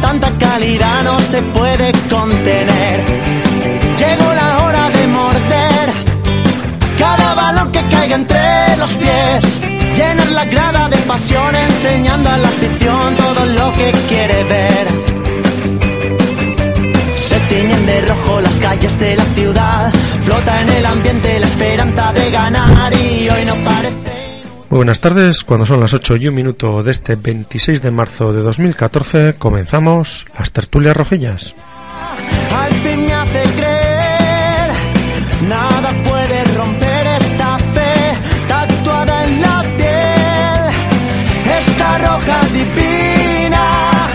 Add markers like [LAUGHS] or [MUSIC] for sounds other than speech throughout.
tanta calidad no se puede contener. Llegó la hora de morder cada balón que caiga entre los pies. Llenar la grada de pasión enseñando a la afición todo lo que quiere ver. Se tiñen de rojo las calles de la ciudad, flota en el ambiente la esperanza de ganar y hoy no parece muy buenas tardes, cuando son las 8 y un minuto de este 26 de marzo de 2014 comenzamos las tertulias rojillas. Al fin me hace creer, nada puede romper esta fe tatuada en la piel, esta roja divina.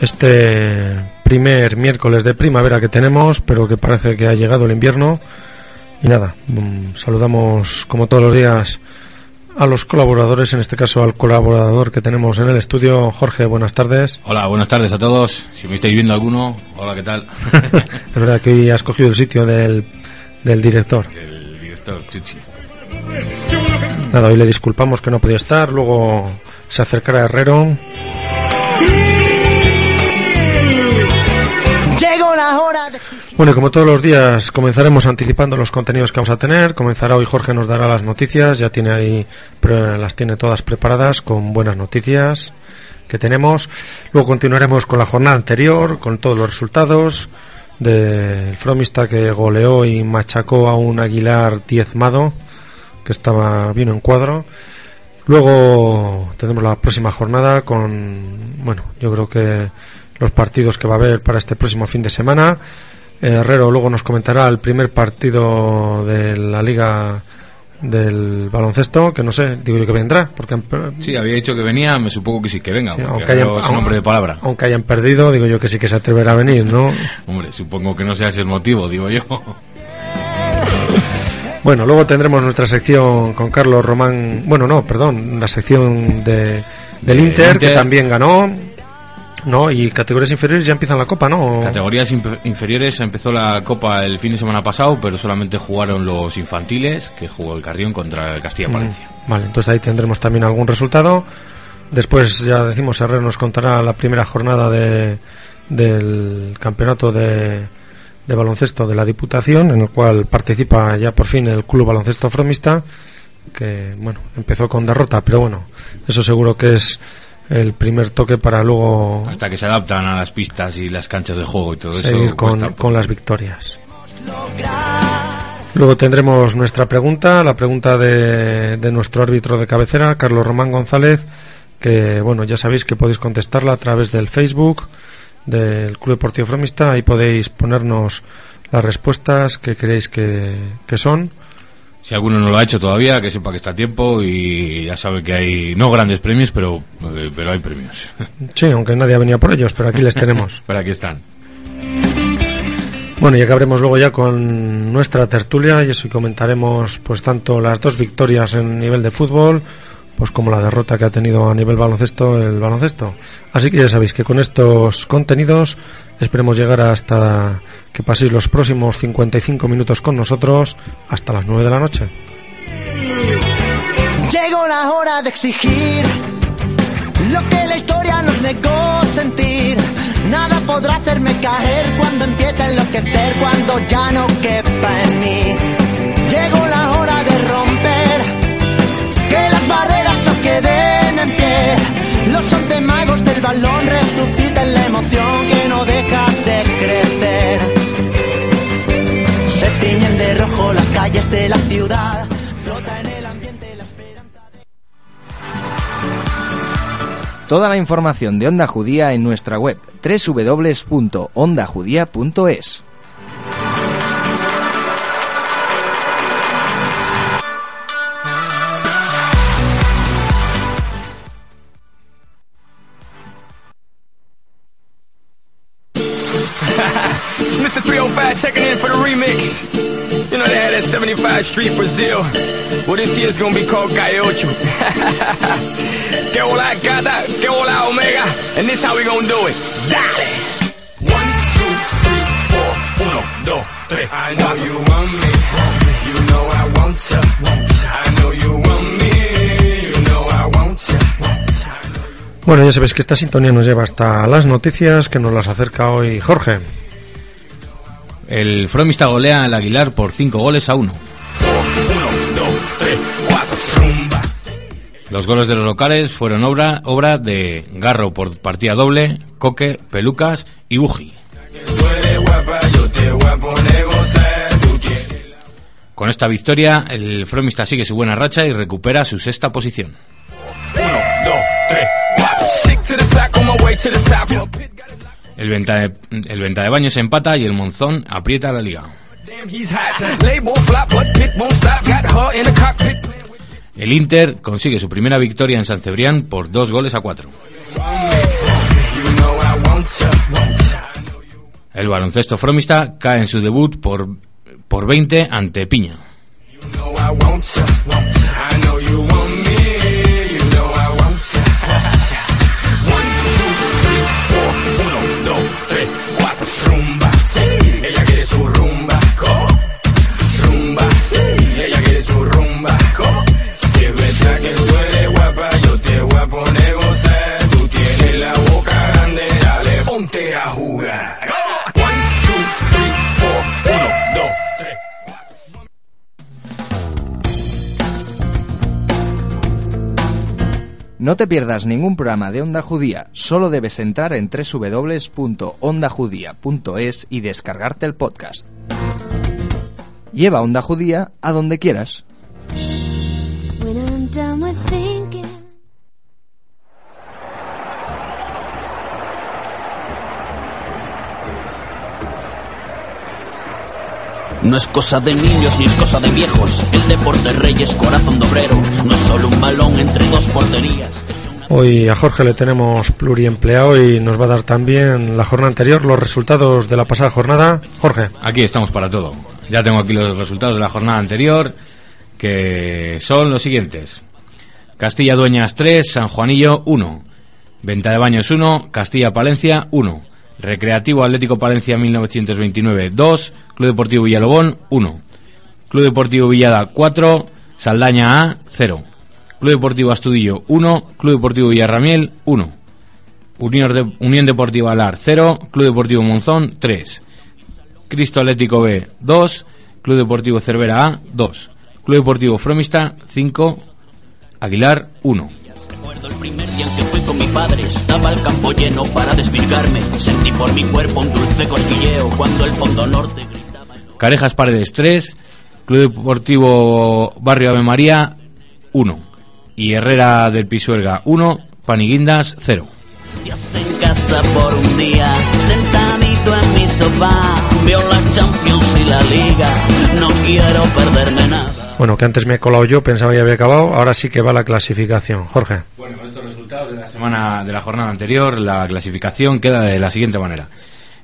Este primer miércoles de primavera que tenemos, pero que parece que ha llegado el invierno. Y nada, mm, saludamos como todos los días a los colaboradores, en este caso al colaborador que tenemos en el estudio. Jorge, buenas tardes. Hola, buenas tardes a todos. Si me estáis viendo alguno, hola, ¿qué tal? [LAUGHS] es verdad que hoy has cogido el sitio del, del director. El director, Chichi. Nada, hoy le disculpamos que no podía estar, luego se acercará Herrero. Bueno, como todos los días, comenzaremos anticipando los contenidos que vamos a tener. Comenzará hoy Jorge, nos dará las noticias, ya tiene ahí, las tiene todas preparadas con buenas noticias que tenemos. Luego continuaremos con la jornada anterior, con todos los resultados del Fromista que goleó y machacó a un Aguilar diezmado, que estaba bien en cuadro. Luego tendremos la próxima jornada con, bueno, yo creo que los partidos que va a haber para este próximo fin de semana. Herrero luego nos comentará el primer partido de la Liga del baloncesto, que no sé, digo yo que vendrá. porque Sí, había dicho que venía, me supongo que sí que venga, aunque hayan, nombre de palabra. Aunque hayan perdido, digo yo que sí que se atreverá a venir, ¿no? [LAUGHS] Hombre, supongo que no sea ese el motivo, digo yo. [LAUGHS] Bueno, luego tendremos nuestra sección con Carlos Román, bueno, no, perdón, la sección de, del Inter, que también ganó, ¿no? Y categorías inferiores ya empiezan la Copa, ¿no? Categorías inferiores empezó la Copa el fin de semana pasado, pero solamente jugaron los infantiles, que jugó el Carrión contra el Castilla-Palencia. Mm, vale, entonces ahí tendremos también algún resultado. Después, ya decimos, Herrero nos contará la primera jornada de, del campeonato de, de baloncesto de la Diputación, en el cual participa ya por fin el Club Baloncesto Fromista, que, bueno, empezó con derrota, pero bueno, eso seguro que es el primer toque para luego hasta que se adaptan a las pistas y las canchas de juego y todo seguir eso con, con las victorias. Luego tendremos nuestra pregunta la pregunta de, de nuestro árbitro de cabecera Carlos Román González que bueno ya sabéis que podéis contestarla a través del Facebook del Club Deportivo Fromista ahí podéis ponernos las respuestas que creéis que, que son si alguno no lo ha hecho todavía, que sepa que está a tiempo y ya sabe que hay no grandes premios, pero, eh, pero hay premios. [LAUGHS] Sí, aunque nadie ha venido por ellos, pero aquí les tenemos. [LAUGHS] pero aquí están. Bueno, y acabaremos luego ya con nuestra tertulia y eso y comentaremos pues tanto las dos victorias en nivel de fútbol pues como la derrota que ha tenido a nivel baloncesto el baloncesto. Así que ya sabéis que con estos contenidos esperemos llegar hasta que paséis los próximos 55 minutos con nosotros hasta las 9 de la noche. Llegó la hora de exigir lo que la historia nos negó sentir. Nada podrá hacerme caer cuando empiece a enloquecer, cuando ya no quepa en mí. Llegó la hora de romper queden en pie. Los once magos del balón resucitan la emoción que no deja de crecer. Se tiñen de rojo las calles de la ciudad, flota en el ambiente la esperanza de... Toda la información de Onda Judía en nuestra web www.ondajudía.es. this year's gonna be called Calle Ocho. [LAUGHS] que hola gata, que hola omega. And this how we gonna do it. Dale! One, two, three, four. Uno, dos, tres. I know you want me. You know I want ya. I know you want me. You know I want ya. Bueno, ya sabéis que esta sintonía nos lleva hasta las noticias que nos las acerca hoy Jorge. El Fromista golea al Aguilar por 5 goles a 1. Los goles de los locales fueron obra, obra de Garro por partida doble, Coque, Pelucas y Buji. Con esta victoria, el Fromista sigue su buena racha y recupera su sexta posición. El venta, de, el venta de baños empata y el Monzón aprieta la liga. El Inter consigue su primera victoria en San Cebrián por dos goles a cuatro. El baloncesto fromista cae en su debut por, por 20 ante Piña. No te pierdas ningún programa de Onda Judía, solo debes entrar en www.ondajudía.es y descargarte el podcast. Lleva Onda Judía a donde quieras. No es cosa de niños ni es cosa de viejos. El deporte rey es corazón de obrero. No es solo un balón entre dos porterías. Hoy a Jorge le tenemos pluriempleado y nos va a dar también la jornada anterior los resultados de la pasada jornada. Jorge. Aquí estamos para todo. Ya tengo aquí los resultados de la jornada anterior, que son los siguientes. Castilla Dueñas 3, San Juanillo 1. Venta de Baños 1, Castilla Palencia 1. Recreativo Atlético Palencia 1929 2, Club Deportivo Villalobón 1, Club Deportivo Villada 4, Saldaña A 0, Club Deportivo Astudillo 1, Club Deportivo Villarramiel 1, Unión, Deportiva Alar 0, Club Deportivo Monzón 3, Cristo Atlético B 2, Club Deportivo Cervera A 2, Club Deportivo Fromista 5, Aguilar 1 el primer día en que fui con mi padre. Estaba el campo lleno para desvirgarme. Sentí por mi cuerpo un dulce cosquilleo Cuando el fondo norte gritaba Carejas Paredes 3 Club Deportivo Barrio Ave María 1 Y Herrera del Pisuerga 1 Paniguindas 0 Dios en casa por un día Sentadito en mi sofá Veo la Champions y la Liga No quiero perderme nada bueno, que antes me he colado yo, pensaba que había acabado, ahora sí que va la clasificación. Jorge. Bueno, con estos resultados de la semana de la jornada anterior, la clasificación queda de la siguiente manera.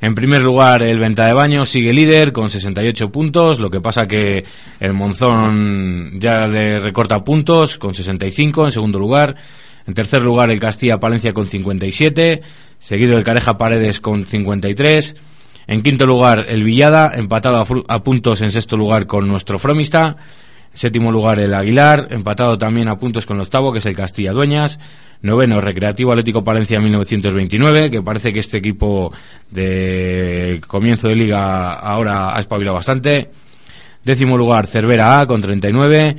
En primer lugar, el Venta de Baño sigue líder con 68 puntos, lo que pasa que el Monzón ya le recorta puntos con 65 en segundo lugar. En tercer lugar, el Castilla Palencia con 57, seguido el Careja Paredes con 53. En quinto lugar, el Villada, empatado a, puntos en sexto lugar con nuestro Fromista. Séptimo lugar el Aguilar, empatado también a puntos con el octavo, que es el Castilla Dueñas. Noveno, Recreativo Atlético Palencia 1929, que parece que este equipo de comienzo de liga ahora ha espabilado bastante. Décimo lugar, Cervera A con 39.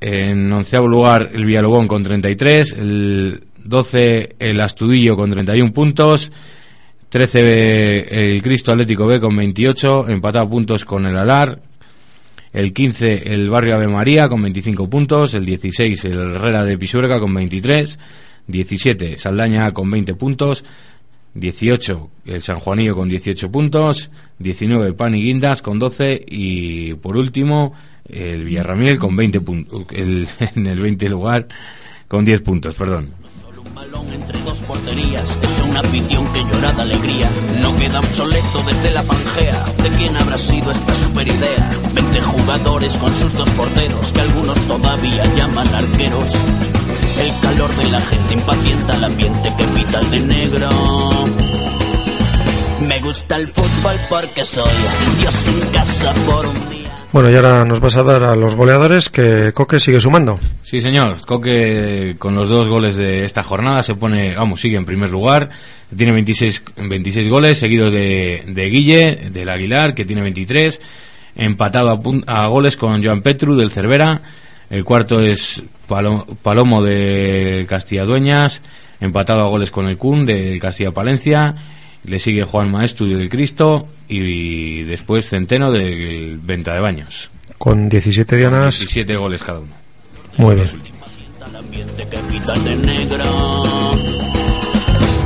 En onceavo lugar, el Villalobón con 33. El 12, el Astudillo con 31 puntos. 13, el Cristo Atlético B con 28, empatado puntos con el Alar, el 15 el Barrio Ave María con 25 puntos, el 16 el Herrera de Pisuerga con 23, 17 Saldaña con 20 puntos, 18 el San Juanillo con 18 puntos, 19 Pan y Guindas con 12 y por último el Villarramiel con 20 puntos, [LAUGHS] en el 20 lugar con 10 puntos, perdón balón entre dos porterías es una afición que llora de alegría. No queda obsoleto desde la pangea. ¿De quién habrá sido esta super idea? 20 jugadores con sus dos porteros que algunos todavía llaman arqueros. El calor de la gente impacienta el ambiente que pita el de negro. Me gusta el fútbol porque soy Dios en casa por un día. Bueno, y ahora nos vas a dar a los goleadores que Coque sigue sumando. Sí, señor. Coque con los dos goles de esta jornada se pone, vamos, sigue en primer lugar. Tiene 26, 26 goles, seguido de, de Guille, del Aguilar, que tiene 23. Empatado a, a goles con Joan Petru, del Cervera. El cuarto es Palomo de Castilla Dueñas. Empatado a goles con el Kun, del Castilla Palencia le sigue Juan Maestro del Cristo y después Centeno del Venta de Baños. Con 17 dianas. 17 goles cada uno. Muy bien.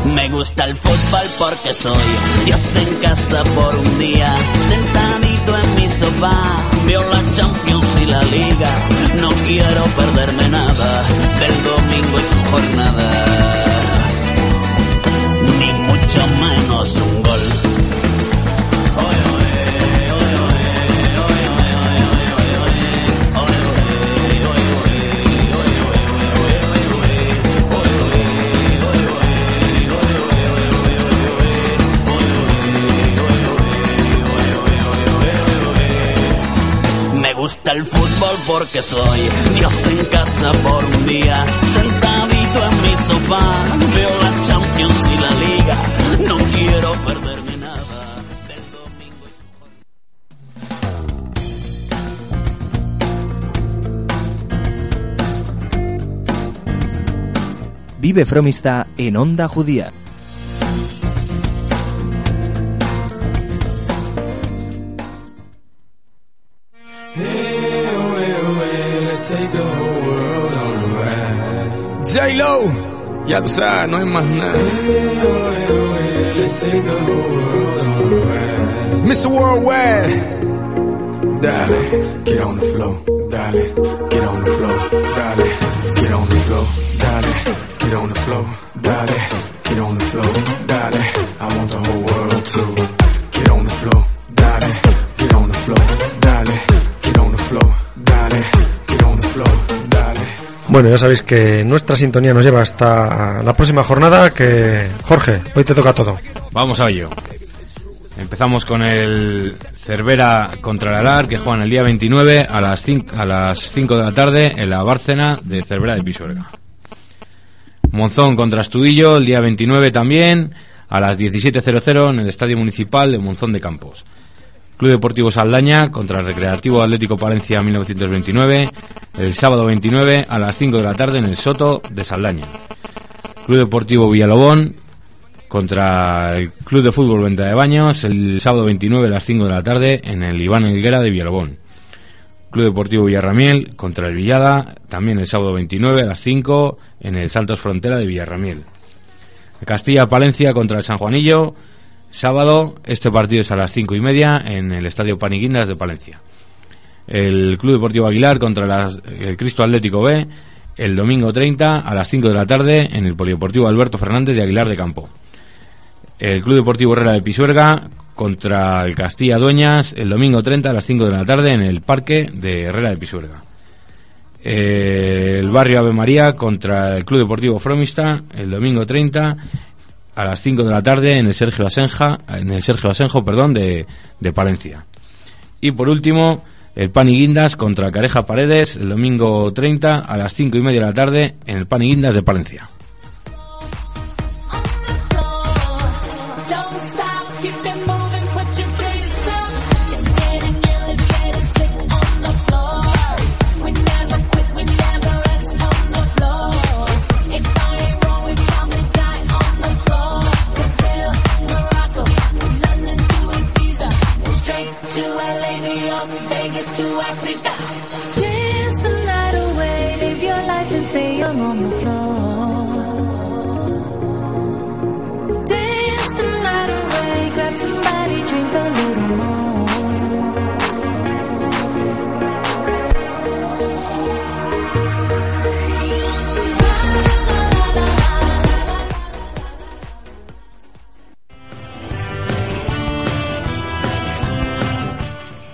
Me gusta el fútbol porque soy Dios en casa por un día, sentadito en mi sofá, veo la Champions y la Liga, no quiero perderme nada del domingo y su jornada mucho Me gusta el fútbol porque soy Dios en casa por un día, sentadito en mi sofá, veo la Champions y la Liga [LAUGHS] no quiero perderme nada del domingo Vive Fromista en Onda Judía. J-Lo, ya tú sabes, no hay más nada. Mr. Worldwide. Dale, get on the floor. Dale, get on the floor. Dale, get on the floor. Dale, get on the floor. Dale, get on the floor. Dale, I want the whole Bueno, ya sabéis que nuestra sintonía nos lleva hasta la próxima jornada que Jorge, hoy te toca todo. Vamos a ello. Empezamos con el Cervera contra el Alar, que juegan el día 29 a las 5, a las 5 de la tarde en la Bárcena de Cervera de Pisuerga. Monzón contra Astudillo el día 29 también a las 17.00 en el Estadio Municipal de Monzón de Campos. Club Deportivo Saldaña contra el Recreativo Atlético Palencia 1929 el sábado 29 a las 5 de la tarde en el Soto de Saldaña. Club Deportivo Villalobón contra el Club de Fútbol Venta de Baños el sábado 29 a las 5 de la tarde en el Iván Elguera de Villalobón. Club Deportivo Villarramiel contra el Villada también el sábado 29 a las 5 en el Saltos Frontera de Villarramiel. Castilla Palencia contra el San Juanillo sábado este partido es a las 5 y media en el Estadio Paniguindas de Palencia. El Club Deportivo Aguilar contra el Cristo Atlético B el domingo 30 a las 5 de la tarde en el Polideportivo Alberto Fernández de Aguilar de Campo el Club Deportivo Herrera de Pisuerga contra el Castilla Dueñas el domingo 30 a las 5 de la tarde en el Parque de Herrera de Pisuerga. El barrio Ave María contra el Club Deportivo Fromista el domingo 30 a las 5 de la tarde en el Sergio Asenja, en el Sergio Asenjo, perdón, de, de Palencia. Y por último, el Pan y Guindas contra Careja Paredes el domingo 30 a las 5 y media de la tarde en el Pan y Guindas de Palencia.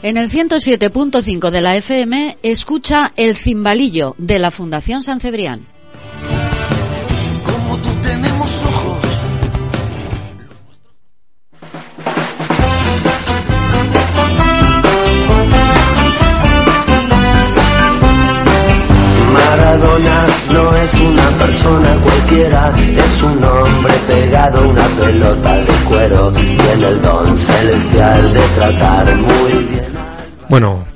En el 107.5 de la FM escucha El Cimbalillo de la Fundación San Cebrián.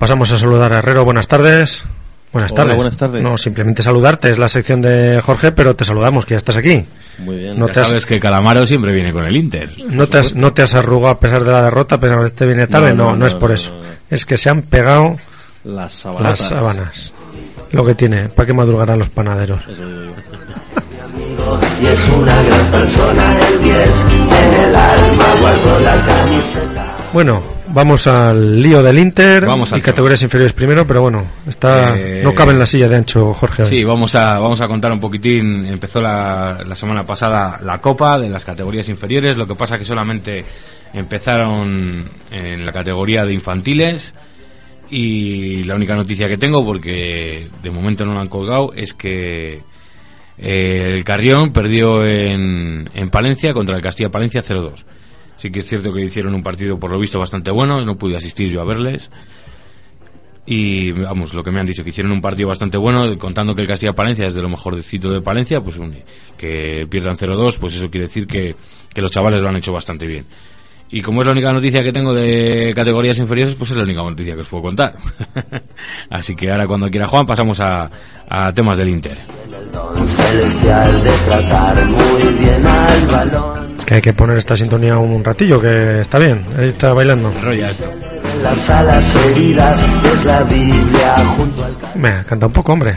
Pasamos a saludar a Herrero. Buenas tardes. Buenas Hola, tardes. buenas tardes. No, simplemente saludarte. Es la sección de Jorge, pero te saludamos, que ya estás aquí. Muy bien. No Ya te has, sabes que Calamaro siempre viene con el Inter. no te has, no te has arrugado a pesar de la derrota, pero que este viene tarde. No, No, no, no, es por no, eso. no, no. Es que se han pegado Las sábanas. Lo que tiene. ¿Para qué madrugarán los panaderos? Eso digo yo. Y es una gran persona, el 10 en el alma guardo la camiseta. Bueno, vamos al lío del Inter Vamos y categorías inferiores primero, pero bueno, está Eh, no cabe en la silla de ancho Jorge. hoy. Sí, vamos a, vamos a contar un poquitín. Empezó la, la semana pasada la Copa de las categorías inferiores. Lo que pasa que solamente empezaron en la categoría de infantiles. Y la única noticia que tengo, porque de momento no lo han colgado, es que eh, el Carrión perdió en, en Palencia contra el Castilla Palencia 0-2. Sí que es cierto que hicieron un partido por lo visto bastante bueno, no pude asistir yo a verles. Y vamos, lo que me han dicho, que hicieron un partido bastante bueno, contando que el Castilla Palencia es de lo mejorcito de Palencia, pues un- que pierdan 0-2, pues eso quiere decir que, que los chavales lo han hecho bastante bien. Y como es la única noticia que tengo de categorías inferiores, pues es la única noticia que os puedo contar. [LAUGHS] Así que ahora cuando quiera Juan pasamos a, a temas del Inter. Es que hay que poner esta sintonía un ratillo, que está bien. Ahí está bailando. Rolla esto. Las alas heridas es la Biblia junto al Me canta un poco, hombre.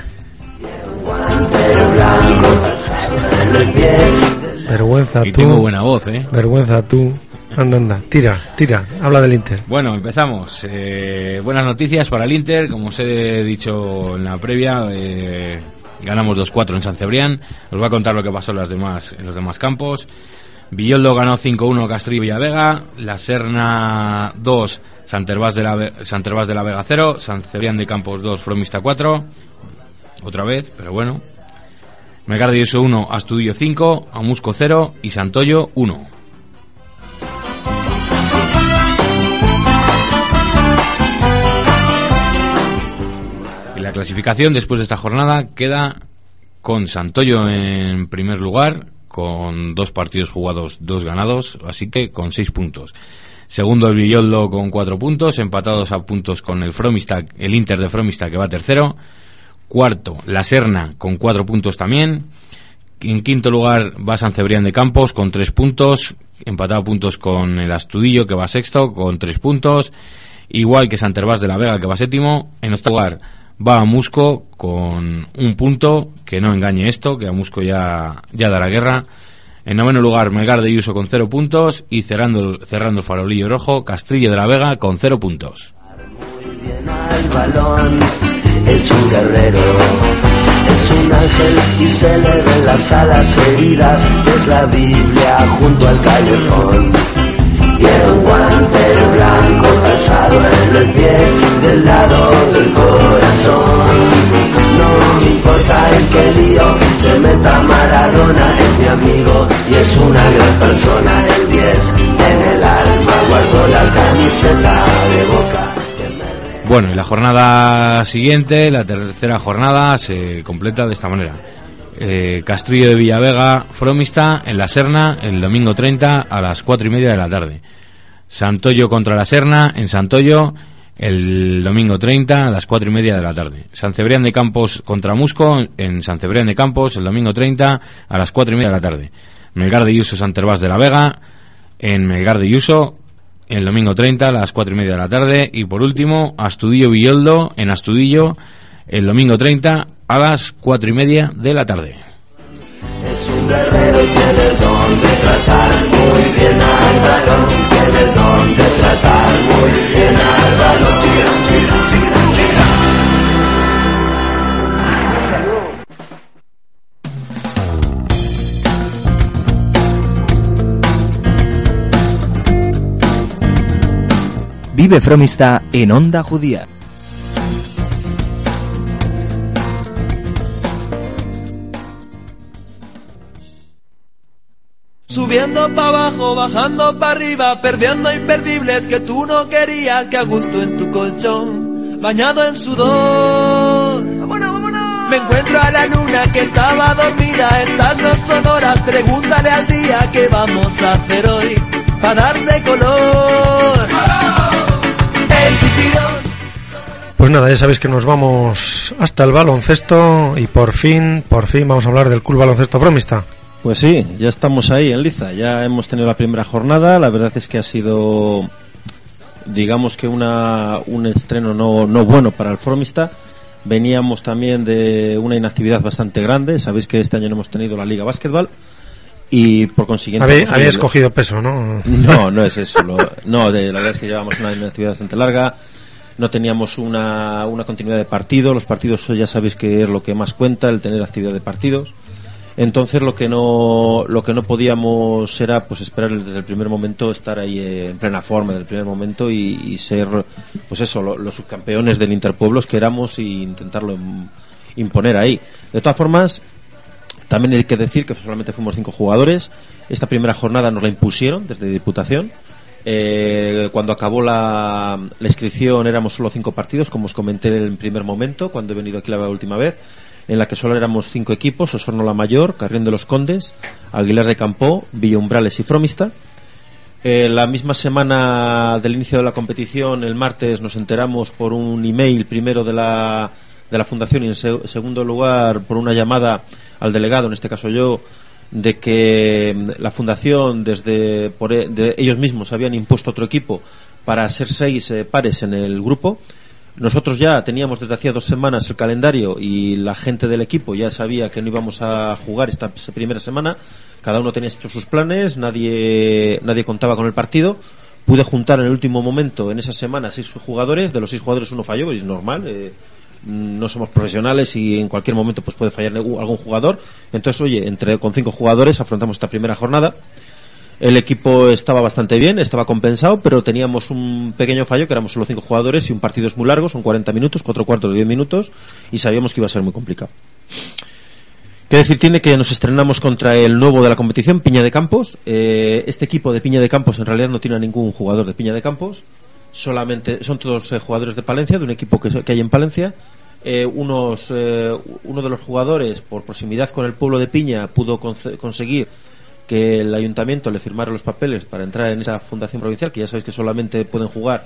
Vergüenza Y tú. tengo buena voz, ¿eh? Vergüenza tú. Anda, anda. Tira, tira. Habla del Inter. Bueno, empezamos. Eh, buenas noticias para el Inter. Como os he dicho en la previa, eh, ganamos 2-4 en San Cebrián. Os voy a contar lo que pasó en, las demás, en los demás campos. Villoldo ganó 5-1 Castrillo Villavega. La Serna 2, Santervás de de la Vega 0. San Cebrián de Campos 2, Fromista 4. Otra vez, pero bueno. Ioso 1, Astudillo 5, Amusco 0 y Santoyo 1. La clasificación después de esta jornada queda con Santoyo en primer lugar, con dos partidos jugados, dos ganados, así que con seis puntos. Segundo el Villoldo con cuatro puntos, empatados a puntos con el Fromista, el Inter de Fromista que va tercero. Cuarto, la Serna con cuatro puntos también. En quinto lugar va San Cebrián de Campos con tres puntos, empatado a puntos con el Astudillo que va sexto con tres puntos, igual que Santervás de la Vega que va séptimo. En octavo lugar va a Musco con un punto, que no engañe esto, que a Musco ya, ya dará guerra. En noveno lugar Melgar de Ayuso con cero puntos y cerrando, cerrando el farolillo rojo Castrillo de la Vega con cero puntos. bien al balón. Es un guerrero, es un ángel y se le ven las alas heridas. Es la Biblia junto al callejón. Un guante blanco calzado en el pie del lado del corazón. No me importa el que lío se meta Maradona, es mi amigo y es una gran persona. El 10 en el alma guardo la camiseta de boca. que me Bueno, y la jornada siguiente, la tercera jornada, se completa de esta manera. Eh, Castrillo de Villavega, Fromista, en la Serna, el domingo 30 a las cuatro y media de la tarde. Santoyo contra la Serna, en Santoyo, el domingo 30 a las cuatro y media de la tarde. San Cebrián de Campos contra Musco, en San Cebrián de Campos, el domingo 30 a las cuatro y media de la tarde. Melgar de Yuso, Santervás de la Vega, en Melgar de Yuso, el domingo 30 a las 4 y media de la tarde. Y por último, Astudillo Villoldo en Astudillo el domingo 30 a las 4 y media de la tarde. Es un guerrero, muy bien al. De tratar muy bien. Vive Fromista en Onda Judía. Subiendo para abajo, bajando para arriba, perdiendo imperdibles que tú no querías, que a gusto en tu colchón, bañado en sudor. ¡Vámonos, vámonos! Me encuentro a la luna que estaba dormida, estas no son horas, pregúntale al día qué vamos a hacer hoy para darle color. Pues nada, ya sabéis que nos vamos hasta el baloncesto y por fin, por fin vamos a hablar del Club Baloncesto Fromista. Pues sí, ya estamos ahí en Liza, ya hemos tenido la primera jornada, la verdad es que ha sido, digamos que una, un estreno no, no bueno para el Fromista. Veníamos también de una inactividad bastante grande, sabéis que este año no hemos tenido la Liga Básquetbol y por consiguiente... Habéis, pues, habéis el- cogido peso, ¿no? No, no es eso. lo- no, de, la verdad es que llevamos una inactividad bastante larga. No teníamos una, una continuidad de partido. Los partidos ya sabéis que es lo que más cuenta, el tener actividad de partidos. Entonces lo que no lo que no podíamos era pues esperar desde el primer momento estar ahí en plena forma desde el primer momento y, ser pues eso lo- los subcampeones del Interpueblos que éramos e intentarlo im- imponer ahí. De todas formas también hay que decir que solamente fuimos cinco jugadores. Esta primera jornada nos la impusieron desde Diputación. Eh, cuando acabó la, la inscripción éramos solo cinco partidos, como os comenté en el primer momento, cuando he venido aquí la última vez, en la que solo éramos cinco equipos, Osorno la Mayor, Carrión de los Condes, Aguilar de Campó, Villumbrales y Fromista. Eh, la misma semana del inicio de la competición, el martes, nos enteramos por un email primero de la, de la fundación y en se- segundo lugar por una llamada al delegado, en este caso yo, de que mm, la fundación desde por e- de ellos mismos habían impuesto otro equipo para ser seis eh, pares en el grupo. Nosotros ya teníamos desde hacía dos semanas el calendario y la gente del equipo ya sabía que no íbamos a jugar esta primera semana. Cada uno tenía hecho sus planes, nadie, nadie contaba con el partido. Pude juntar en el último momento, en esa semana, seis jugadores. De los seis jugadores uno falló, y es normal. eh, no somos profesionales y en cualquier momento pues puede fallar algún jugador. Entonces, oye, entre con cinco jugadores afrontamos esta primera jornada. El equipo estaba bastante bien, estaba compensado, pero teníamos un pequeño fallo, que éramos solo cinco jugadores y un partido es muy largo, son 40 minutos, cuatro cuartos de 10 minutos, y sabíamos que iba a ser muy complicado. Qué decir tiene que nos estrenamos contra el nuevo de la competición, Piña de Campos. Eh, este equipo de Piña de Campos en realidad no tiene a ningún jugador de Piña de Campos, solamente son todos eh, jugadores de Palencia, de un equipo que, hay en Palencia. Eh, unos, eh, uno de los jugadores, por proximidad con el pueblo de Piña, pudo conseguir que el ayuntamiento le firmara los papeles para entrar en esa fundación provincial, que ya sabéis que solamente pueden jugar,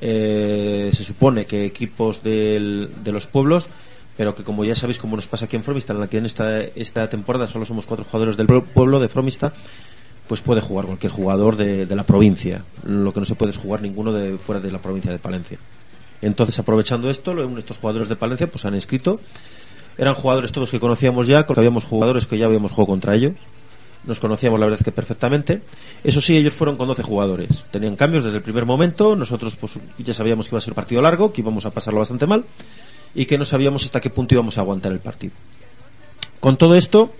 eh, se supone que equipos de los pueblos, pero que como ya sabéis, como nos pasa aquí en Fromista, en la que en esta, esta temporada solo somos cuatro jugadores del pue- pueblo de Fromista, pues puede jugar cualquier jugador de, de la provincia. Lo que no se puede es jugar ninguno de fuera de la provincia de Palencia. Entonces, aprovechando esto, estos jugadores de Palencia pues han inscrito. Eran jugadores todos que conocíamos ya, habíamos jugadores que ya habíamos jugado contra ellos. Nos conocíamos la verdad que perfectamente. Eso sí, ellos fueron con 12 jugadores. Tenían cambios desde el primer momento. Nosotros pues ya sabíamos que iba a ser partido largo, que íbamos a pasarlo bastante mal y que no sabíamos hasta qué punto íbamos a aguantar el partido. Con todo esto,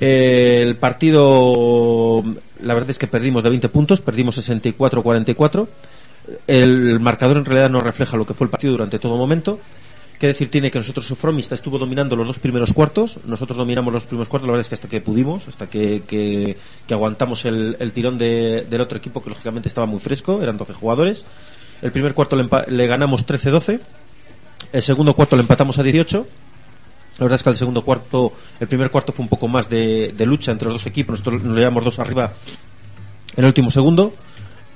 eh, el partido, la verdad es que perdimos de 20 puntos, perdimos 64-44. El marcador en realidad no refleja lo que fue el partido durante todo momento. Qué decir tiene que nosotros Fromista estuvo dominando los dos primeros cuartos, nosotros dominamos los primeros cuartos, la verdad es que hasta que pudimos, hasta que, que- que aguantamos el, tirón de- del otro equipo que lógicamente estaba muy fresco, eran 12 jugadores. El primer cuarto le, le ganamos 13-12, el segundo cuarto le empatamos a 18. La verdad es que el segundo cuarto, el primer cuarto fue un poco más de, de lucha entre los dos equipos. Nosotros nos llevamos dos arriba en el último segundo.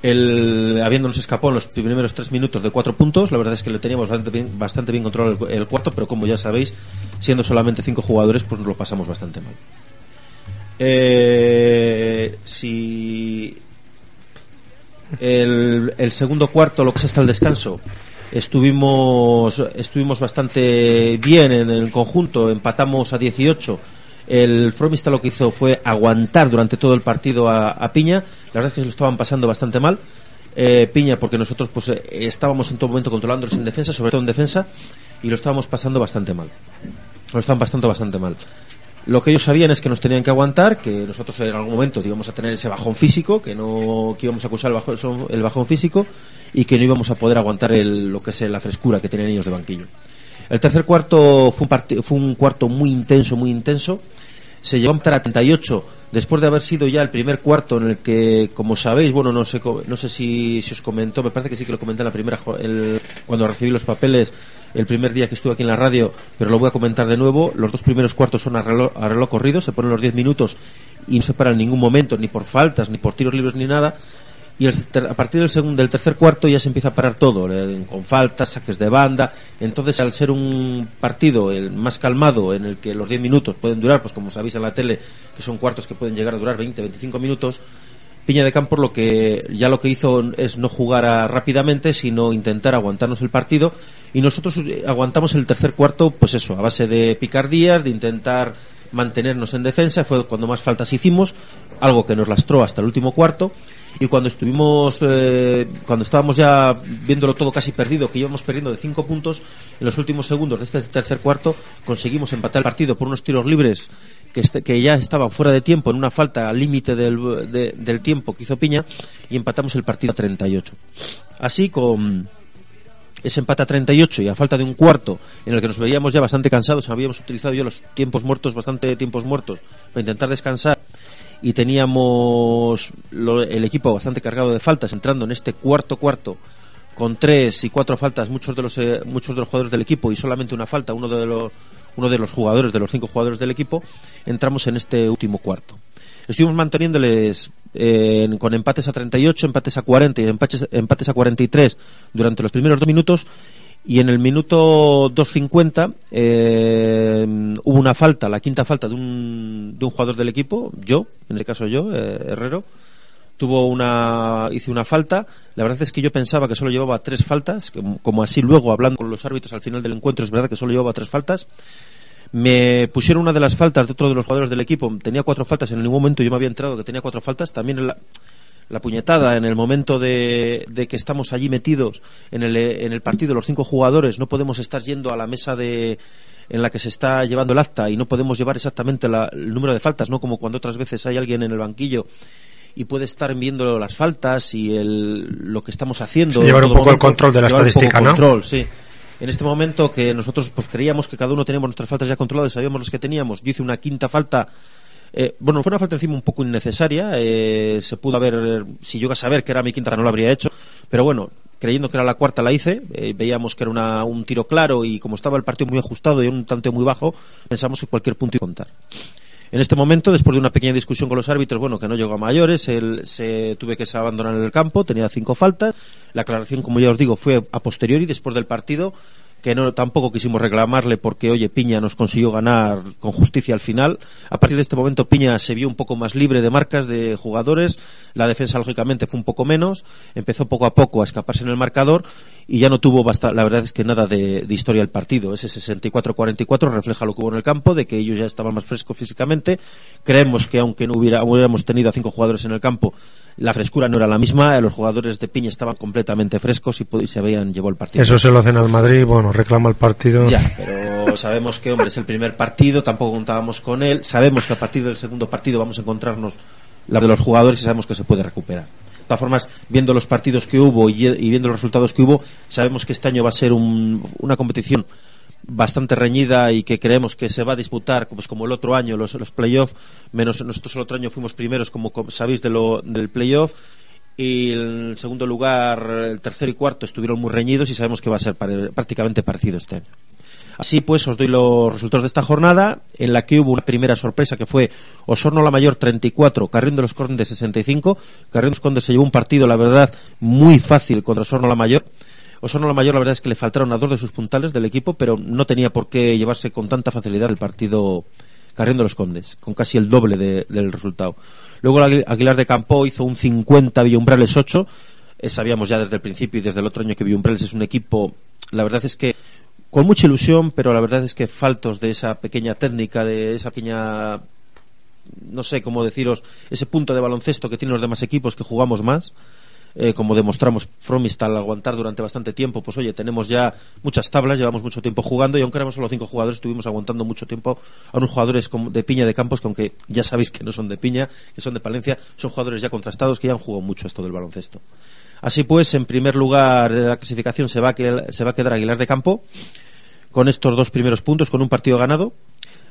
El, habiéndonos escapado en los primeros tres minutos de cuatro puntos, la verdad es que lo teníamos bastante bien, controlado el, cuarto, pero como ya sabéis, siendo solamente cinco jugadores, pues nos lo pasamos bastante mal. Eh, si el, segundo cuarto, lo que es hasta el descanso, estuvimos estuvimos bastante bien en el conjunto, empatamos a 18. El Fromista lo que hizo fue aguantar durante todo el partido a Piña. La verdad es que se lo estaban pasando bastante mal. Eh, Piña, porque nosotros pues eh, estábamos en todo momento controlándolos en defensa, sobre todo en defensa, y lo estábamos pasando bastante mal. Lo estaban pasando bastante mal. Lo que ellos sabían es que nos tenían que aguantar, que nosotros en algún momento íbamos a tener ese bajón físico, que no que íbamos a acusar el bajón, físico y que no íbamos a poder aguantar el- lo que es la frescura que tenían ellos de banquillo. El tercer cuarto fue un, fue un cuarto muy intenso, muy intenso. Se empatar a 38 después de haber sido ya el primer cuarto en el que, como sabéis, bueno, no sé, no sé si, os comentó, me parece que sí que lo comenté en la primera, el- cuando recibí los papeles, el primer día que estuve aquí en la radio, pero lo voy a comentar de nuevo. Los dos primeros cuartos son a reloj, corrido, se ponen los 10 minutos y no se para en ningún momento, ni por faltas, ni por tiros libres, ni nada. Y el ter- a partir del segundo, del tercer cuarto ya se empieza a parar todo, eh, con faltas, saques de banda. Entonces, al ser un partido el más calmado, en el que los 10 minutos pueden durar, pues como sabéis en la tele, que son cuartos que pueden llegar a durar 20, 25 minutos, Piña de Campos lo que ya lo que hizo es no jugar a- rápidamente, sino intentar aguantarnos el partido y nosotros eh, aguantamos el tercer cuarto, pues eso, a base de picardías, de intentar mantenernos en defensa, fue cuando más faltas hicimos, algo que nos lastró hasta el último cuarto. Y cuando estuvimos eh, cuando estábamos ya viéndolo todo casi perdido que íbamos perdiendo de cinco puntos en los últimos segundos de este tercer cuarto conseguimos empatar el partido por unos tiros libres que, este- que ya estaban fuera de tiempo en una falta al límite del, de- del tiempo que hizo Piña y empatamos el partido a 38 así con ese empate a 38 y a falta de un cuarto en el que nos veíamos ya bastante cansados, habíamos utilizado ya los tiempos muertos, bastante tiempos muertos, para intentar descansar y teníamos el equipo bastante cargado de faltas entrando en este cuarto cuarto con tres y cuatro faltas muchos de los eh, muchos de los jugadores del equipo y solamente una falta uno de los uno de los jugadores de los cinco jugadores del equipo entramos en este último cuarto. Estuvimos manteniéndoles eh, con empates a 38 empates a 40 y empates, empates a 43 durante los primeros dos minutos. Y en el minuto 2.50 eh, hubo una falta, la quinta falta de un, de un jugador del equipo, yo, en este caso yo, eh, Herrero, tuvo una hice una falta. La verdad es que yo pensaba que solo llevaba tres faltas como, como así luego hablando con los árbitros al final del encuentro es verdad que solo llevaba tres faltas me pusieron una de las faltas de otro de los jugadores del equipo tenía cuatro faltas en ningún momento yo me había enterado que tenía cuatro faltas también en la, la puñetada en el momento de, de que estamos allí metidos en el, en el partido los cinco jugadores no podemos estar yendo a la mesa de en la que se está llevando el acta y no podemos llevar exactamente la- el número de faltas no como cuando otras veces hay alguien en el banquillo y puede estar viendo las faltas y el, lo que estamos haciendo. Llevar un poco el control de la llevar un poco estadística, ¿no? control, sí. En este momento que nosotros pues creíamos que cada uno teníamos nuestras faltas ya controladas, sabíamos los que teníamos. Yo hice una quinta falta. eh, bueno, fue una falta encima un poco innecesaria. eh, se pudo haber, si yo a saber que era mi quinta no lo habría hecho. Pero bueno, creyendo que era la cuarta la hice. eh, veíamos que era una- un tiro claro y como estaba el partido muy ajustado y un tanteo muy bajo, pensamos que cualquier punto iba a contar. En este momento, después de una pequeña discusión con los árbitros, bueno, que no llegó a mayores, él se tuve que abandonar el campo, tenía cinco faltas. La aclaración, como ya os digo, fue a posteriori, después del partido, que no tampoco quisimos reclamarle porque, oye, Piña nos consiguió ganar con justicia al final. A partir de este momento, Piña se vio un poco más libre de marcas, de jugadores. La defensa, lógicamente, fue un poco menos. Empezó poco a poco a escaparse en el marcador y ya no tuvo basta, la verdad es que nada de, historia el partido. Ese 64-44 refleja lo que hubo en el campo, de que ellos ya estaban más frescos físicamente. Creemos que aunque no hubiera, hubiéramos tenido a cinco jugadores en el campo, la frescura no era la misma. Los jugadores de Piña estaban completamente frescos y, se habían llevado el partido. Eso se lo hacen al Madrid, bueno, reclama el partido. Ya, pero sabemos que, hombre, es el primer partido, tampoco contábamos con él. Sabemos que a partir del segundo partido vamos a encontrarnos la de los jugadores y sabemos que se puede recuperar. De todas formas, viendo los partidos que hubo y, y viendo los resultados que hubo, sabemos que este año va a ser un- una competición bastante reñida y que creemos que se va a disputar pues como el otro año los, los playoffs menos nosotros el otro año fuimos primeros como co- sabéis de lo, del playoff y en segundo lugar el tercero y cuarto estuvieron muy reñidos y sabemos que va a ser pare- prácticamente parecido este año Así pues, os doy los resultados de esta jornada, en la que hubo una primera sorpresa que fue Osorno La Mayor 34, Carrión de los Condes 65. Carrión de los Condes se llevó un partido, la verdad, muy fácil contra Osorno La Mayor. Osorno La Mayor, la verdad es que le faltaron a dos de sus puntales del equipo, pero no tenía por qué llevarse con tanta facilidad el partido Carrión de los Condes, con casi el doble de- del resultado. Luego Aguilar de Campo hizo un 50, Villumbrales 8. Eh, sabíamos ya desde el principio y desde el otro año que Villumbrales es un equipo, la verdad es que con mucha ilusión, pero la verdad es que faltos de esa pequeña técnica, de esa pequeña, no sé cómo deciros, ese punto de baloncesto que tienen los demás equipos que jugamos más. Eh, como demostramos Fromista al aguantar durante bastante tiempo, pues oye, tenemos ya muchas tablas, llevamos mucho tiempo jugando y aunque éramos solo cinco jugadores, estuvimos aguantando mucho tiempo a unos jugadores de piña de campos que aunque ya sabéis que no son de piña, que son de Palencia, son jugadores ya contrastados que ya han jugado mucho esto del baloncesto. Así pues, en primer lugar de la clasificación se va a, se va a quedar Aguilar de Campo con estos dos primeros puntos, con un partido ganado.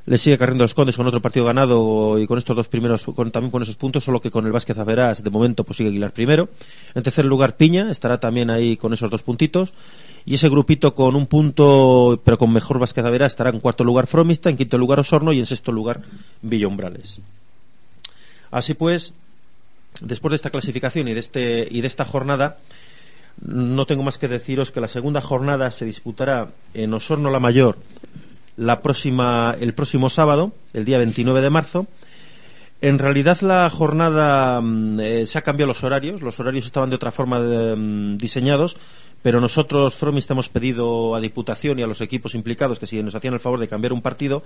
Le sigue Carriendo los Condes con otro partido ganado y con estos dos primeros, con, también con esos puntos, solo que con el Vázquez Averás de momento pues sigue Aguilar primero. En tercer lugar Piña, estará también ahí con esos dos puntitos. Y ese grupito con un punto, pero con mejor Vázquez Averás, estará en cuarto lugar Fromista, en quinto lugar Osorno y en sexto lugar Villa Umbrales. Así pues, después de esta clasificación y de, este, y de esta jornada, no tengo más que deciros que la segunda jornada se disputará en Osorno la Mayor la próxima, el próximo sábado, el día 29 de marzo. En realidad la jornada mm, eh, se ha cambiado los horarios, los horarios estaban de otra forma mm, diseñados, pero nosotros, Fromist, hemos pedido a Diputación y a los equipos implicados que si nos hacían el favor de cambiar un partido,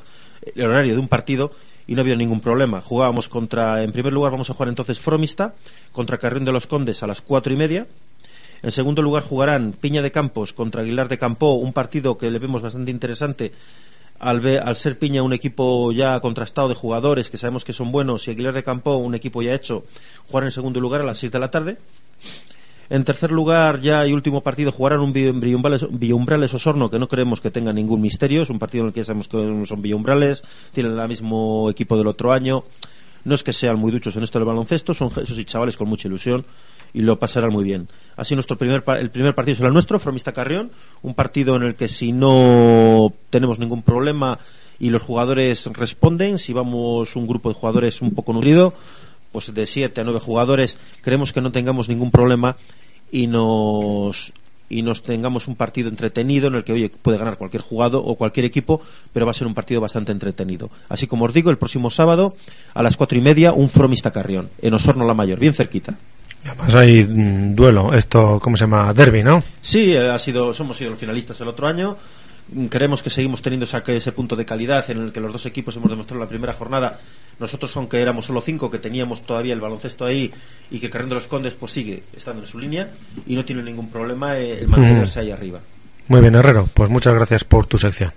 el horario de un partido, y no había ningún problema. Jugábamos contra, en primer lugar vamos a jugar entonces Fromista contra Carrión de los Condes a las cuatro y media. En segundo lugar jugarán Piña de Campos contra Aguilar de Campó, un partido que le vemos bastante interesante al, al, ser Piña un equipo ya contrastado de jugadores que sabemos que son buenos y Aguilar de Campo un equipo ya hecho, jugar en segundo lugar a las 6 de la tarde. En tercer lugar, ya y último partido, jugarán un Villumbrales Osorno, que no creemos que tenga ningún misterio. Es un partido en el que sabemos que son Villumbrales, tienen el mismo equipo del otro año. No es que sean muy duchos en esto del baloncesto, son esos chavales con mucha ilusión y lo pasarán muy bien. Así nuestro primer el primer partido será nuestro, Fromista Carrión, un partido en el que si no tenemos ningún problema y los jugadores responden, si vamos un grupo de jugadores un poco nutrido, pues de siete a nueve jugadores, creemos que no tengamos ningún problema y nos y nos tengamos un partido entretenido en el que oye puede ganar cualquier jugador o cualquier equipo, pero va a ser un partido bastante entretenido. Así como os digo, el próximo sábado a las cuatro y media un Fromista Carrión en Osorno la Mayor, bien cerquita. Además hay mm, duelo, esto, ¿cómo se llama? Derby, ¿no? Sí, eh, ha sido, somos sido los finalistas el otro año. Mm, creemos que seguimos teniendo ese punto de calidad en el que los dos equipos hemos demostrado en la primera jornada. Nosotros, aunque éramos solo cinco, que teníamos todavía el baloncesto ahí y que Carriendo los Condes pues sigue estando en su línea y no tiene ningún problema eh, el mantenerse ahí arriba. Muy bien, Herrero. Pues muchas gracias por tu sección.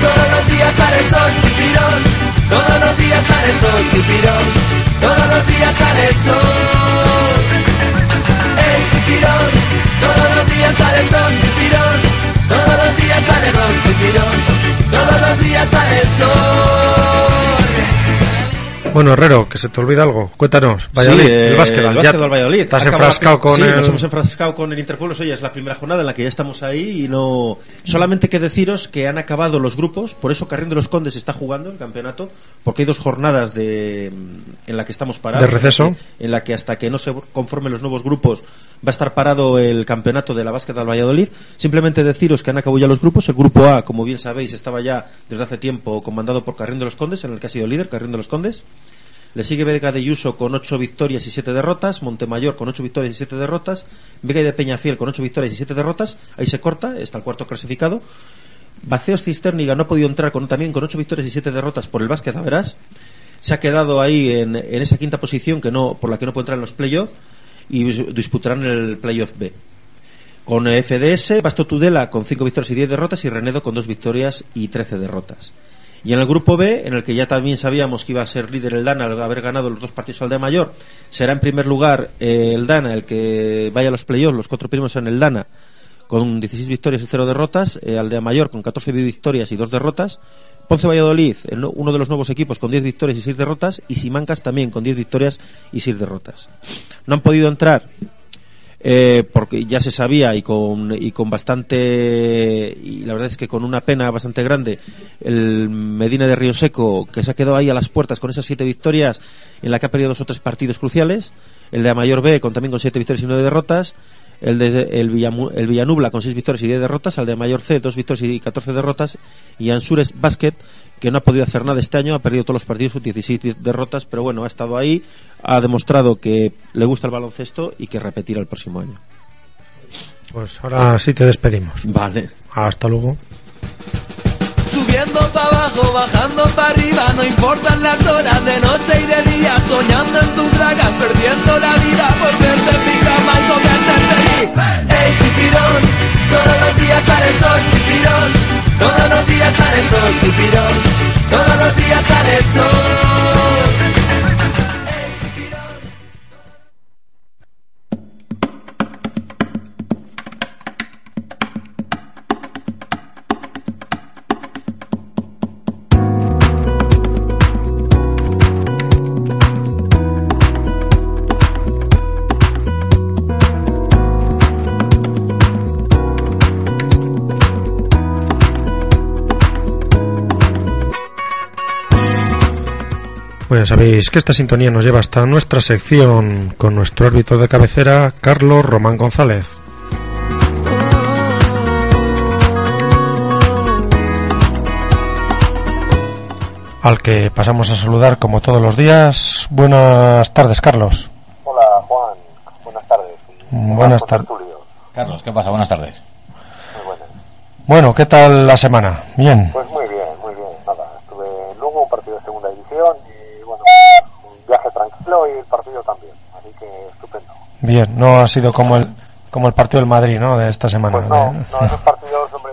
todos los días chipirón, todos los días sale el sol, chipirón, todos los días sale el sol. El chipirón, todos los días sale el sol, chipirón, todos los días sale el sol, todos los días sale el sol. Bueno, Herrero, que se te olvida algo. Cuéntanos. Valladolid, el básquet, el básquet del Valladolid. Estás enfrascado con sí, el... nos hemos enfrascado con el Interpueblos. Oye, es la primera jornada en la que ya estamos ahí y no... Solamente que deciros que han acabado los grupos, por eso Carrión de los Condes está jugando el campeonato, porque hay dos jornadas de en la que estamos parados. De receso. En la que hasta que no se conformen los nuevos grupos va a estar parado el campeonato de la básquet del Valladolid. Simplemente deciros que han acabado ya los grupos. El grupo A, como bien sabéis, estaba ya desde hace tiempo comandado por Carrión de los Condes, en el que ha sido líder, Carrión de los Condes. Le sigue Vega de Yuso con 8 victorias y 7 derrotas, Montemayor con 8 victorias y 7 derrotas, Vega de Peñafiel con 8 victorias y 7 derrotas, ahí se corta, está el cuarto clasificado. Baceos Cisterniga no ha podido entrar con, también con 8 victorias y 7 derrotas por el básquet, verás. Se ha quedado ahí en, en, esa quinta posición que no, por la que no puede entrar en los playoffs y disputarán el playoff B. Con FDS, Basto Tudela con 5 victorias y 10 derrotas y Renedo con 2 victorias y 13 derrotas. Y en el grupo B, en el que ya también sabíamos que iba a ser líder el Dana al haber ganado los dos partidos al de mayor, será en primer lugar eh, el Dana el que vaya a los playoffs, los cuatro primeros en el Dana, con 16 victorias y 0 derrotas, eh, Aldea Mayor con 14 victorias y 2 derrotas, Ponce Valladolid, uno de los nuevos equipos con 10 victorias y 6 derrotas, y Simancas también con 10 victorias y 6 derrotas. No han podido entrar eh, porque ya se sabía y con, y con bastante, y la verdad es que con una pena bastante grande, el Medina de Río Seco, que se ha quedado ahí a las puertas con esas siete victorias, en la que ha perdido dos o tres partidos cruciales, el de Amayor B, con, también con siete victorias y nueve derrotas, el de el, el Villanubla con seis victorias y diez derrotas, el de Mayor C, dos victorias y catorce derrotas, y Ansures Basket, que no ha podido hacer nada este año, ha perdido todos los partidos, sus 16 derrotas, pero bueno, ha estado ahí, ha demostrado que le gusta el baloncesto y que repetirá el próximo año. Pues ahora sí te despedimos. Vale. Hasta luego. Subiendo para abajo, bajando para arriba, no importan las horas de noche y de día, soñando en tus dragas, perdiendo la vida por verte en mi cama y comerte feliz. ¡Ey, chipirón! Todos los días sale el sol, chipirón. Todos los días sale el sol. Todos los días sale el sol. Bueno, sabéis que esta sintonía nos lleva hasta nuestra sección con nuestro árbitro de cabecera, Carlos Román González. Al que pasamos a saludar como todos los días. Buenas tardes, Carlos. Hola, Juan. Buenas tardes. Buenas tardes. Carlos, ¿qué pasa? Buenas tardes. Muy buenas. Bueno, ¿qué tal la semana? Bien. Pues muy bien, muy bien. Nada, estuve en Lugo, un partido de segunda división y bueno, un tranquilo y el partido también. Así que estupendo. Bien, no ha sido como el como el partido del Madrid, ¿no? De esta semana. Pues no, no esos partidos, hombre,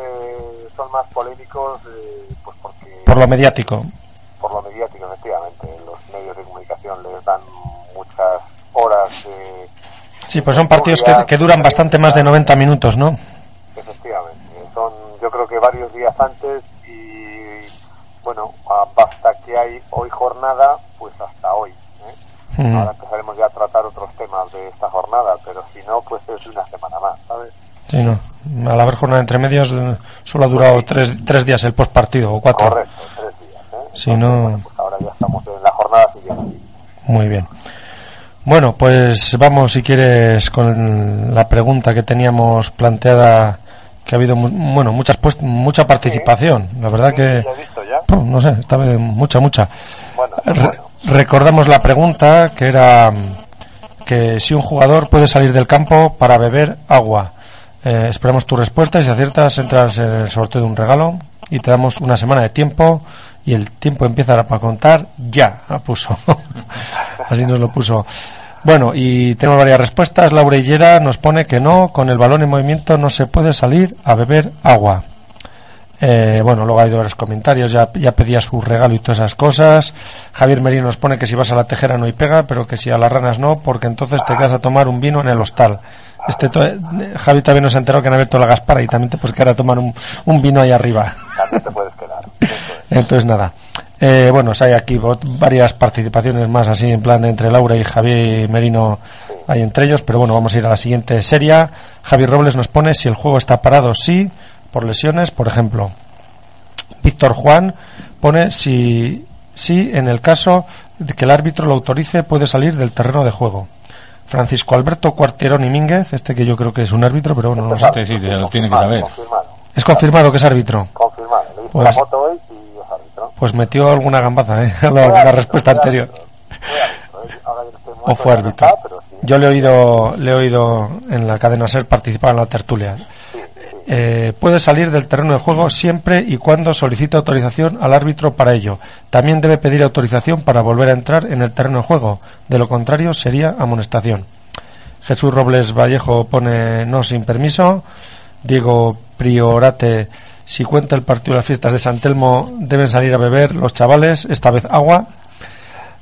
son más polémicos eh, pues porque Por lo mediático. por lo mediático, efectivamente. Los medios de comunicación les dan muchas horas de Sí, pues son partidos que, que duran bastante más de 90 minutos, ¿no? Efectivamente, son yo creo que varios días antes y bueno, a- hasta que hay hoy jornada, pues hasta hoy. ¿eh? Mm. Ahora empezaremos ya a tratar otros temas de esta jornada, pero si no, pues es una semana más, ¿sabes? Sí, no. Al haber jornada entre medios, eh, solo ha durado tres, tres días el postpartido, o cuatro. Correcto, tres días. ¿eh? Si no, Pues ahora ya estamos en la jornada siguiente. muy bien. Bueno, pues vamos, si quieres, con la pregunta que teníamos planteada, que ha habido bueno muchas pues, mucha participación. La verdad que, ¿Lo he visto ya? No sé, esta vez mucha, mucha. Bueno, Re- recordamos la pregunta que era que si un jugador puede salir del campo para beber agua. Eh, esperamos tu respuesta y si aciertas entras en el sorteo de un regalo y te damos una semana de tiempo y el tiempo empieza para contar ya, puso. [LAUGHS] Así nos lo puso. Bueno, y tenemos varias respuestas. Laura nos pone que no, con el balón en movimiento no se puede salir a beber agua. Eh, bueno, luego ha habido varios comentarios, ya, ya pedía su regalo y todas esas cosas. Javier Merino nos pone que si vas a la tejera no hay pega, pero que si a las ranas no, porque entonces te quedas a tomar un vino en el hostal. Este eh, Javi también nos ha enterado que han abierto la Gaspara y también te puedes quedar a tomar un, un vino ahí arriba. También te puedes quedar. Entonces nada. Eh, bueno, hay aquí varias participaciones más así en plan de entre Laura y Javier Merino hay entre ellos, pero bueno, vamos a ir a la siguiente serie. Javier Robles nos pone si el juego está parado, sí, por lesiones, por ejemplo. Víctor Juan pone si, si en el caso de que el árbitro lo autorice puede salir del terreno de juego. Francisco Alberto Cuarterón Mínguez, este que yo creo que es un árbitro, pero bueno, no sé. Este sí, te lo tiene que saber. Confirmado, Es confirmado que es árbitro. confirmado. Le Pues- la foto hoy y os árbitro. Pues metió alguna gambaza, ¿eh? [LAUGHS] La, la respuesta anterior. O fue ya árbitro. Yo le he oído, le he oído en la cadena SER participar en la tertulia. Eh, puede salir del terreno de juego siempre y cuando solicite autorización al árbitro para ello. También debe pedir autorización para volver a entrar en el terreno de juego. De lo contrario, sería amonestación. Jesús Robles Vallejo pone no sin permiso. Diego Priorate, si cuenta el partido de las fiestas de San Telmo, deben salir a beber los chavales, esta vez agua.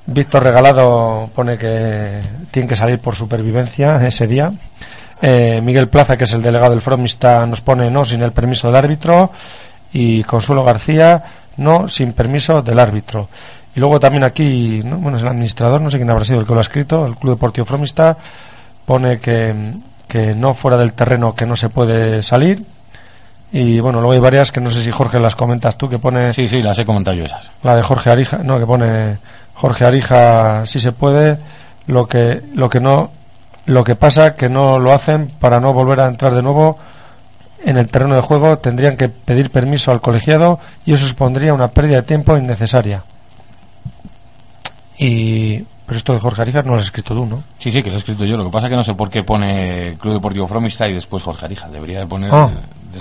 Víctor Regalado pone que tiene que salir por supervivencia ese día. Eh, Miguel Plaza, que es el delegado del Fromista, nos pone no sin el permiso del árbitro. Y Consuelo García, no sin permiso del árbitro. Y luego también aquí, ¿no? bueno, es el administrador, no sé quién habrá sido el que lo ha escrito, el Club Deportivo Fromista, pone que, que no fuera del terreno que no se puede salir. Y bueno, luego hay varias que no sé si Jorge las comentas tú, que pone Sí, sí, las he comentado yo esas. la de Jorge Arija, no, que pone Jorge Arija si se puede, lo que lo que no lo que pasa que no lo hacen para no volver a entrar de nuevo en el terreno de juego, tendrían que pedir permiso al colegiado y eso supondría una pérdida de tiempo innecesaria. Y pero esto de Jorge Arija no lo has escrito tú, ¿no? Sí, sí, que lo he escrito yo. Lo que pasa que no sé por qué pone Club Deportivo Fromista y después Jorge Arija. Debería de poner... Ah,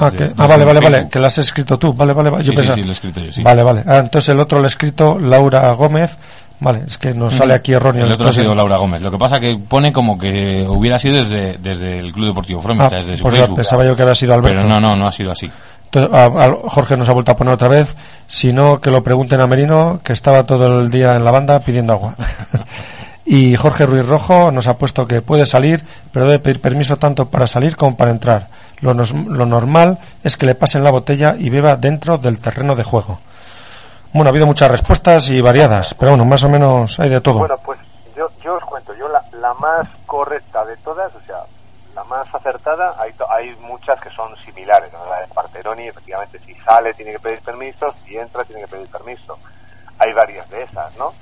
ah, ah, vale, vale, vale, Facebook. que lo has escrito tú, vale, vale, vale. Yo Sí, sí, pensaba- sí, lo he escrito yo, sí. Vale, vale. Ah, entonces el otro lo ha escrito Laura Gómez. Vale, es que nos sale aquí erróneo. El otro ha sido Laura Gómez. Lo que pasa que pone como que hubiera sido desde, desde el Club Deportivo Fromista, Ah, desde su pues Facebook. pensaba yo que había sido Alberto. Pero no, no, no ha sido así. Entonces, a- a- Jorge nos ha vuelto a poner otra vez, si no, que lo pregunten a Merino, que estaba todo el día en la banda pidiendo agua. [LAUGHS] y Jorge Ruiz Rojo nos ha puesto que puede salir, pero debe pedir permiso tanto para salir como para entrar. Lo, nos- lo normal es que le pasen la botella y beba dentro del terreno de juego. Bueno, ha habido muchas respuestas y variadas, pero bueno, más o menos hay de todo. Bueno, pues yo, yo os cuento, yo la, la más correcta de todas, o sea, la más acertada, hay, hay muchas que son similares. ¿no? La de Parteroni, efectivamente, si sale tiene que pedir permiso, si entra tiene que pedir permiso. Hay varias de esas, ¿no?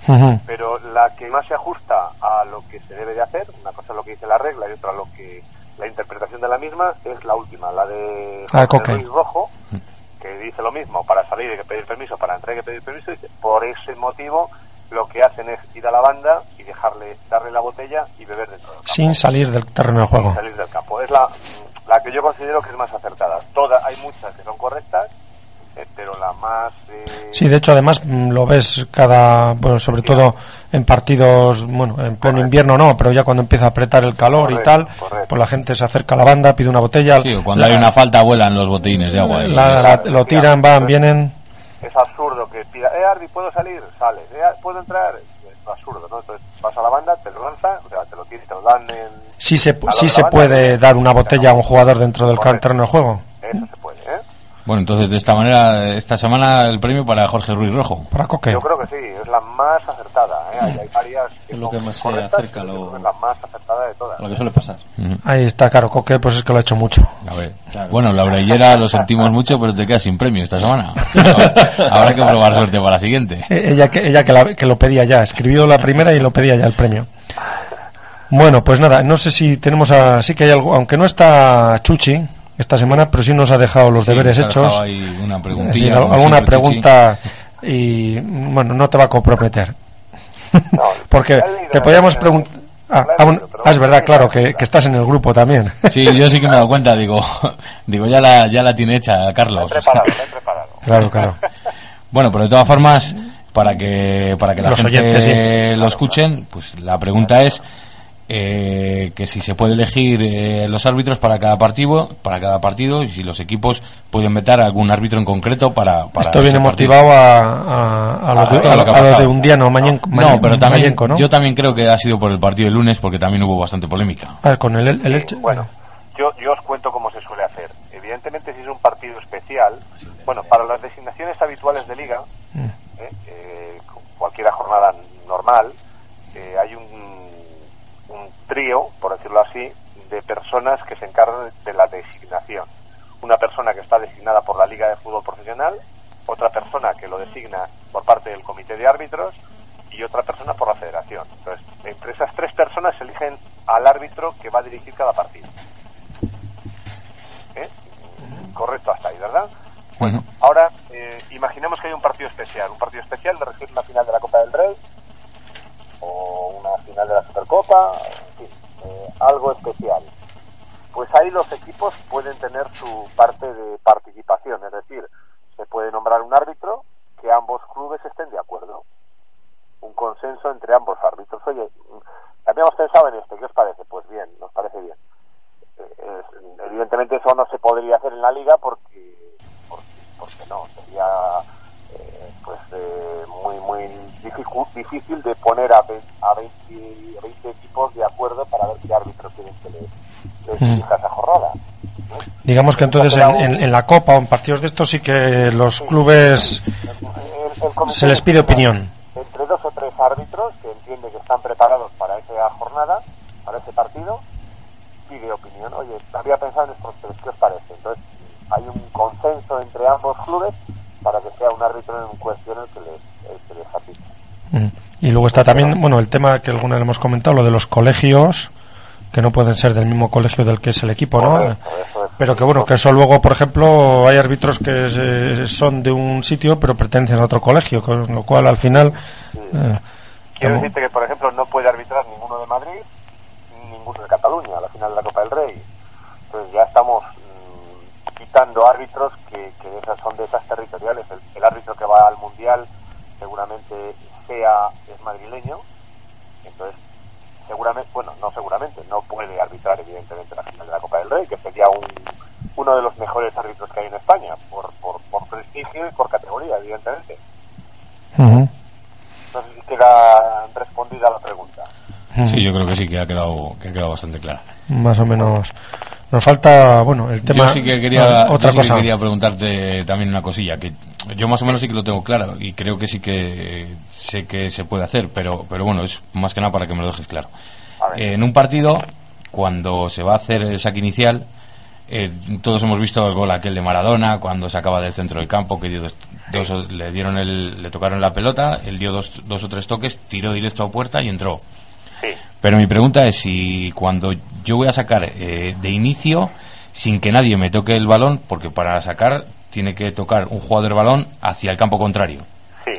Pero la que más se ajusta a lo que se debe de hacer, una cosa es lo que dice la regla y otra lo que la interpretación de la misma, es la última, la de Jorge Coque. Ruiz Rojo, que dice lo mismo, para salir hay que pedir permiso, para entrar hay que pedir permiso, y dice, por ese motivo lo que hacen es ir a la banda y dejarle, darle la botella y beber dentro del campo. Sin salir del terreno de juego. Sin salir del campo. Es la, la que yo considero que es más acertada. Todas, hay muchas que son correctas, eh, pero la más... eh, Sí, de hecho, además mm, lo ves cada, bueno, sobre todo en partidos, bueno, en pleno invierno no, pero ya cuando empieza a apretar el calor y tal, correcto. pues la gente se acerca a la banda, pide una botella. Sí, cuando la- hay una falta vuelan los botellines de agua. la- la- lo tiran, van, vienen. es absurdo que pida, eh, Ardi, ¿puedo salir? Sales, eh, ¿puedo entrar? Es absurdo, ¿no? Entonces vas a la banda, te lo lanzan, o sea, te lo tiran, te lo dan en... Sí se, sí se banda, puede dar una botella a un jugador dentro del Correcto. terreno de juego. Eso se puede, ¿eh? Bueno, entonces de esta manera, esta semana el premio para Jorge Ruiz Rojo. Para Coque. Yo creo que sí, es la más acertada, Hay, hay varias que Es lo son que más se acerca a lo- la más acertada de todas. Lo que suele pasar. Ahí está, claro, Coque, pues es que lo ha hecho mucho. A ver. Claro. Bueno, la Orellera lo sentimos mucho, pero te quedas sin premio esta semana. [LAUGHS] Habrá que probar suerte para la siguiente. Eh, Ella, que, ella que, la- que lo pedía ya, escribió la primera y lo pedía ya el premio. Bueno, pues nada, no sé si tenemos a, sí que hay algo, aunque no está Chuchi esta semana, pero sí nos ha dejado los Sí, deberes hechos. ahí una preguntilla, decir, alguna siempre, pregunta y bueno, no te va a comprometer. No, [LAUGHS] Porque leído te la podíamos letra, preguntar... Ah, aún- ah, es bueno, verdad, claro, la que, que estás en el grupo también. [LAUGHS] Sí, yo sí que me he dado cuenta, digo, [LAUGHS] digo ya la, ya la tiene hecha Carlos. He preparado, he preparado. claro, claro. Bueno, pero de todas formas, para que, para que la Los gente oyentes, sí. lo escuchen, pues la pregunta es eh, que si se puede elegir eh, los árbitros para cada partido, para cada partido, y si los equipos pueden meter a algún árbitro en concreto para, para Esto viene partido. motivado a, a, a lo de, todo a lo que ha a lo pasado. de Undiano, Mañenco, No, pero también, Mañenco, ¿no? yo también creo que ha sido por el partido del lunes, porque también hubo bastante polémica. Ah, con el, el. Bueno, yo, yo os cuento cómo se suele hacer. Evidentemente, si es un partido especial, bueno, para las designaciones habituales de liga, Mm. ¿eh? Eh, con cualquier jornada normal, eh, hay un, un trío, por decirlo así, de personas que se encargan de la designación. Una persona que está designada por la Liga de Fútbol Profesional, otra persona que lo designa por parte del Comité de Árbitros y otra persona por la Federación. Entonces, entre esas tres personas se eligen al árbitro que va a dirigir cada partido. ¿Eh? Correcto hasta ahí, ¿verdad? Bueno, Ahora, eh, imaginemos que hay un partido especial, un partido especial de recibir una final de la Copa del Rey o una final de la Supercopa, algo especial. Pues ahí los equipos pueden tener su parte de participación, es decir, se puede nombrar un árbitro que ambos clubes estén de acuerdo, un consenso entre ambos árbitros. Oye, habíamos pensado en esto, ¿qué os parece? Pues bien, nos parece bien. Eh, evidentemente eso no se podría hacer en la liga porque porque, no sería pues eh, muy muy difícil de poner a, ve- a 20, a 20 equipos de acuerdo para ver qué árbitro quieren que les, Mm. esa jornada Digamos que entonces en, en- en la Copa o en partidos de estos sí que los clubes El- el comité se les pide opinión. entre dos o tres árbitros que entiende que están preparados para esa jornada, para ese partido, pide opinión. Oye, había pensado en estos tres, ¿qué os parece? Entonces, hay un consenso entre ambos clubes para que sea un árbitro en cuestión el que les, el que les apite. Mm. Y luego está también, bueno, el tema que alguna vez hemos comentado, lo de los colegios, que no pueden ser del mismo colegio del que es el equipo, ¿no? Correcto, eso es. Pero que bueno, que eso luego, por ejemplo, hay árbitros que se- son de un sitio pero pertenecen a otro colegio, con lo cual al final... eh, Quiero como- decirte que, por ejemplo, no puede arbitrar ninguno de Madrid ni ninguno de Cataluña quitando árbitros que, que esas son de esas territoriales. El, el árbitro que va al Mundial seguramente sea es madrileño. Entonces, seguramente, bueno, no seguramente, no puede arbitrar evidentemente la final de la Copa del Rey, que sería un, uno de los mejores árbitros que hay en España, por, por, por prestigio y por categoría, evidentemente. No sé si queda respondida la pregunta. sí, yo creo que sí, que ha quedado, que ha quedado bastante clara. Más o menos. Nos falta, bueno, el tema... yo sí que quería, otra yo sí que cosa. quería preguntarte también una cosilla, que yo más o menos sí que lo tengo claro y creo que sí que sé que se puede hacer, pero, pero bueno, es más que nada para que me lo dejes claro. Eh, en un partido, cuando se va a hacer el saque inicial, eh, todos hemos visto el gol aquel de Maradona, cuando se acaba del centro del campo, que dio dos o- le dieron el, le tocaron la pelota, él dio dos, dos o tres toques, tiró directo a puerta y entró. Sí. Pero mi pregunta es si cuando yo voy a sacar eh, de inicio, sin que nadie me toque el balón, porque para sacar tiene que tocar un jugador el balón hacia el campo contrario. Sí.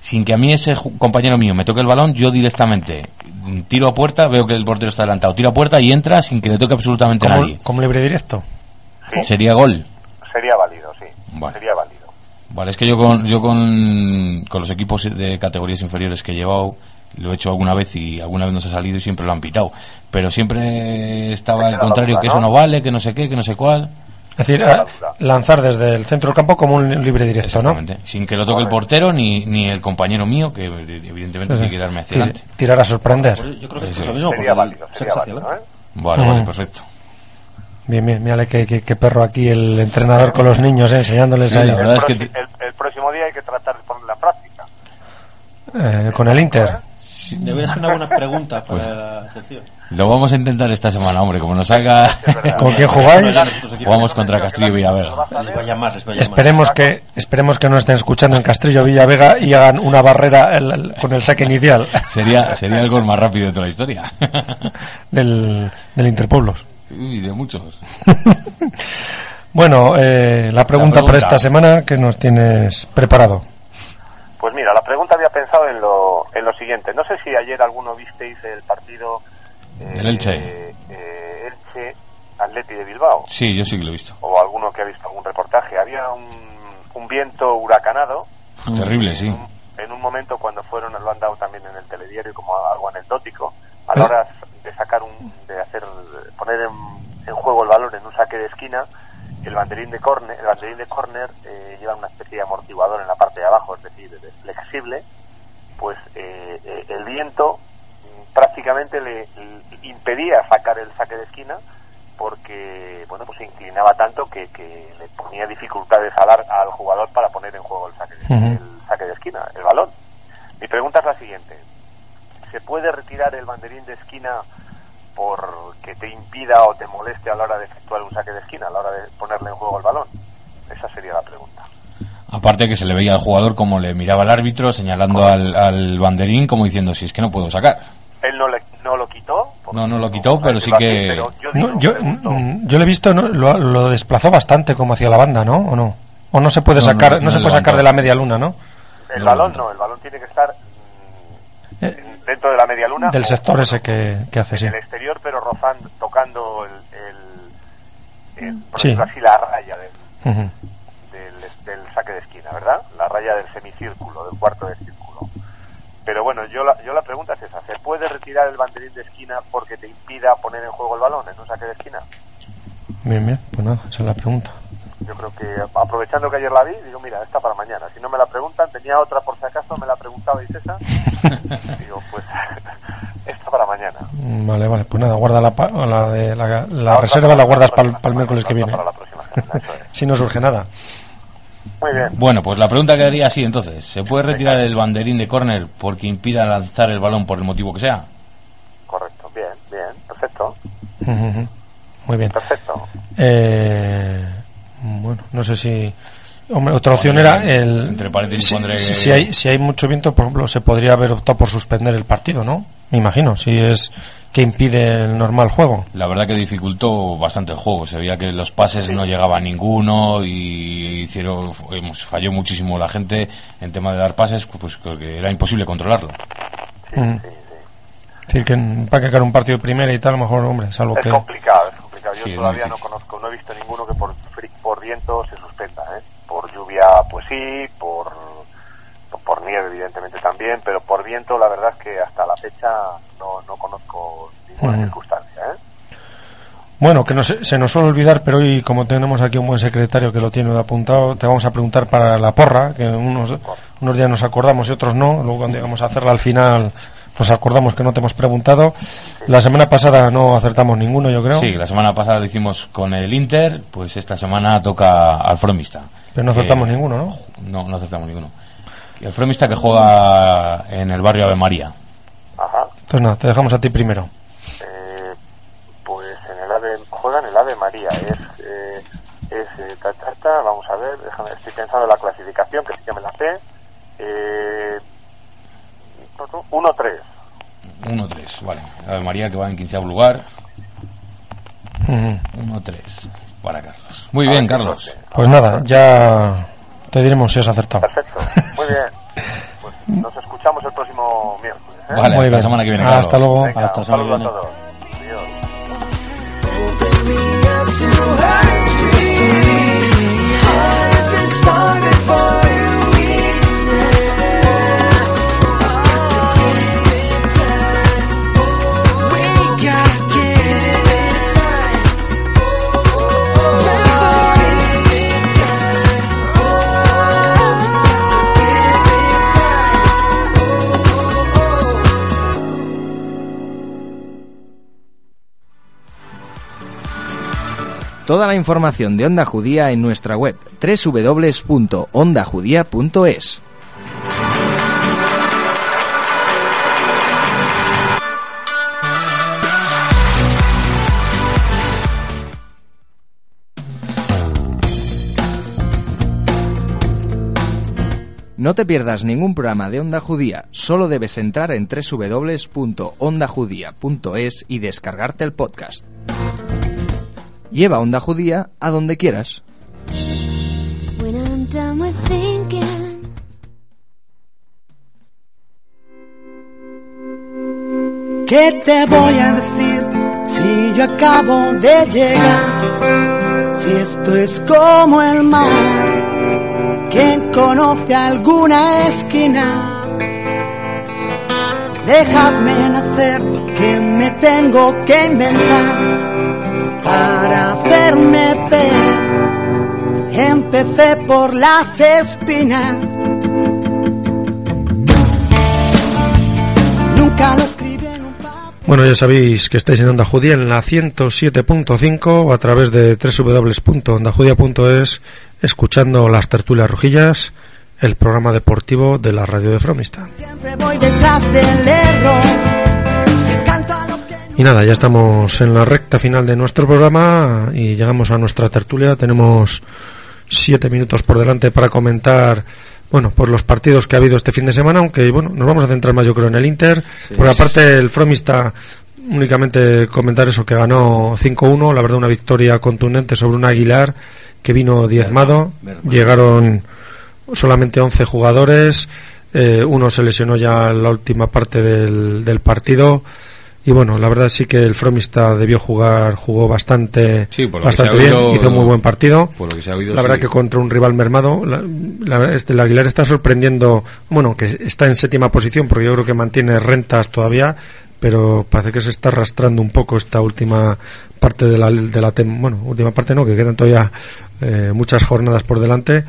Sin que a mí ese compañero mío me toque el balón, yo directamente tiro a puerta, veo que el portero está adelantado, tiro a puerta y entra sin que le toque absolutamente nadie. como libre directo. Sería gol. Sería válido, sí. Vale. Sería válido. Vale, es que yo con, yo con, con los equipos de categorías inferiores que he llevado, lo he hecho alguna vez y alguna vez nos ha salido y siempre lo han pitado. Pero siempre estaba al contrario, que eso no vale, que no sé qué, que no sé cuál. Es decir, lanzar desde el centro del campo como un libre directo, ¿no? Exactamente. Sin que lo toque el portero ni, ni el compañero mío, que evidentemente Sí, sí. tiene que darme hacia Sí, adelante. sí. Tirar a sorprender. Yo creo que Eso es lo es. mismo. Sería válido, el sería válido. ¿eh? Vale, Mm. vale, perfecto. Bien, bien, mírale qué, qué- qué perro aquí el entrenador con los niños, eh, enseñándoles Sí, ahí. la verdad es que El, el próximo día hay que tratar de ponerla en práctica. Eh, con el Inter. Debería ser una buena pregunta para Pues- la sección. Lo vamos a intentar esta semana, hombre, como nos haga... [LAUGHS] ¿Con quién jugáis? Jugamos contra Castillo y Villavega. Les va a llamar, les va a llamar. Esperemos que, esperemos que no estén escuchando en Castrillo Villavega y hagan una barrera el- el- con el saque inicial [LAUGHS] Sería, sería el gol más rápido de toda la historia. [LAUGHS] del, del Interpueblos. Uy, de muchos. Bueno, eh, la pregunta La para pregunta. esta semana que nos tienes preparado. Pues mira, la pregunta había pensado en lo, en lo siguiente. No sé si ayer alguno visteis el partido eh, El Elche. eh, Elche Atleti de Bilbao Sí, yo sí que lo he visto. o alguno que ha visto algún reportaje. Había un, un viento huracanado Terrible, sí. en un momento cuando fueron, lo han dado también en el telediario como algo anecdótico, a la hora de sacar un, de hacer, poner en, en juego el balón en un saque de esquina, el banderín de córner, el banderín de córner eh, lleva una especie de amortiguador en la parte de abajo, es decir, es flexible, pues eh, eh, el viento mm, prácticamente le, le impedía sacar el saque de esquina porque bueno pues se inclinaba tanto que, que le ponía dificultades al, al jugador para poner en juego el saque, de, el saque de esquina, el balón. Mi pregunta es la siguiente. ¿Se puede retirar el banderín de esquina porque te impida o te moleste a la hora de efectuar un saque de esquina, a la hora de ponerle en juego el balón? Esa sería la pregunta. Aparte que se le veía al jugador como le miraba al árbitro, señalando al, al banderín como diciendo, si es que no puedo sacar. Él no, le, no lo quitó. No, no lo quitó, pero sí que... pero yo digo, No, yo, pregunto, mm, yo lo he visto, ¿no? lo, lo desplazó bastante como hacia la banda, ¿no? ¿O no? ¿O no se puede No, sacar, no, no, no se puede sacar de la media luna, ¿no? el no, balón no. el balón tiene que estar mm, Eh, dentro de la media luna. Del o- sector ese que, que hace, en sí. el exterior, pero rozando, tocando el, el, el- por Sí. así, la raya del, del, del saque de esquina, ¿verdad? La raya del semicírculo, del cuarto de círculo. Pero bueno, yo la, yo la pregunta es esa, ¿se puede retirar el banderín de esquina porque te impida poner en juego el balón en un saque de esquina? Bien, bien, pues nada, esa es la pregunta. Yo creo que aprovechando que ayer la vi, digo, mira, esta para mañana. Si no me la preguntan, tenía otra por si acaso, me la preguntabais esa. [LAUGHS] digo, pues [LAUGHS] esta para mañana. Vale, vale, pues nada, guarda la, pa- la, de, la, la reserva, la guardas para próxima el miércoles que viene. para la próxima semana, eso es. [LAUGHS] Si no surge nada. Muy bien. Bueno, pues la pregunta quedaría así entonces. ¿Se puede retirar el banderín de córner porque impida lanzar el balón por el motivo que sea? Correcto, bien, bien, perfecto. Muy bien. perfecto. Eh, bueno, no sé si. Hombre, otra opción era el. Entre paréntesis si, pondré- si- si hay, si hay mucho viento, por ejemplo, se podría haber optado por suspender el partido, ¿no? Me imagino, si es que impide el normal juego. La verdad que dificultó bastante el juego. Se veía que los pases no llegaba a ninguno y hicieron, falló muchísimo la gente en tema de dar pases, pues creo que era imposible controlarlo. Mm. Es decir, que para que caer un partido de primera y tal, a lo mejor, hombre, salvo Es que. complicado, es complicado. Yo Sí, es todavía no conozco, no he visto ninguno que por, por viento se suspenda, ¿eh? Por lluvia, pues sí, por, por, nieve, evidentemente también, pero por viento, la verdad es que hasta la fecha no, no conozco ninguna circunstancia, ¿eh? Bueno, que no se, se nos suele olvidar, pero hoy, como tenemos aquí un buen secretario que lo tiene apuntado, te vamos a preguntar para la porra, que unos, unos días nos acordamos y otros no. Luego, cuando llegamos a hacerla al final, nos acordamos que no te hemos preguntado. La semana pasada no acertamos ninguno, yo creo. Sí, la semana pasada lo hicimos con el Inter, pues esta semana toca al Fromista. Pero no acertamos ninguno, ¿no? No, no acertamos ninguno. Y el Fromista que juega en el barrio Ave María. Ajá. Entonces, nada, te dejamos a ti primero. Eh, pues en el AVE, juega en el AVE María, es, eh, es eh, ta, ta, ta, vamos a ver, déjame, estoy pensando en la clasificación, que sí que me la sé. Eh, 1-3. 1-3, vale. A ver, María que va en quinceavo lugar. Ujú. 1-3 para Carlos. Muy bien, Carlos. Pues nada, ya te diremos si has acertado. Perfecto, muy bien. [LAUGHS] Pues nos escuchamos el próximo miércoles. ¿eh? Vale, Muy hasta la bien. semana que viene, Hasta Carlos. luego. Venga, Hasta un semana que saludo a viene. todos. Adiós. Toda la información de Onda Judía en nuestra web www.ondajudía.es. No te pierdas ningún programa de Onda Judía, solo debes entrar en www.ondajudía.es y descargarte el podcast. Lleva Onda Judía a donde quieras. When I'm done with thinking, ¿Qué te voy a decir si yo acabo de llegar? Si esto es como el mar, ¿quién conoce alguna esquina? Dejadme nacer, que me tengo que inventar para hacerme ver. Empecé por las espinas. Nunca lo escribí en un Bueno, ya sabéis que estáis en Onda Judía en la 107.5 o a través de www.ondajudia.es escuchando las tertulias rojillas, el programa deportivo de la radio de Fromista. Siempre voy detrás del error. Y nada, ya estamos en la recta final de nuestro programa y llegamos a nuestra tertulia. Tenemos siete minutos por delante para comentar, bueno, por los partidos que ha habido este fin de semana, aunque bueno, nos vamos a centrar más yo creo en el Inter. Por aparte el Fromista únicamente comentar eso que ganó 5-1, la verdad una victoria contundente sobre un Aguilar que vino diezmado. Llegaron solamente 11 jugadores, eh, uno se lesionó ya en la última parte del, del partido. Y bueno, la verdad sí que el Fromista debió jugar, jugó bastante, Sí, bastante bien, oído- hizo muy buen partido. Por lo que se ha oído, La verdad sí. que contra un rival mermado, la, este, el Aguilar está sorprendiendo, bueno, que está en séptima posición porque yo creo que mantiene rentas todavía, pero parece que se está arrastrando un poco esta última parte de la, de la bueno, última parte no, que quedan todavía eh, muchas jornadas por delante,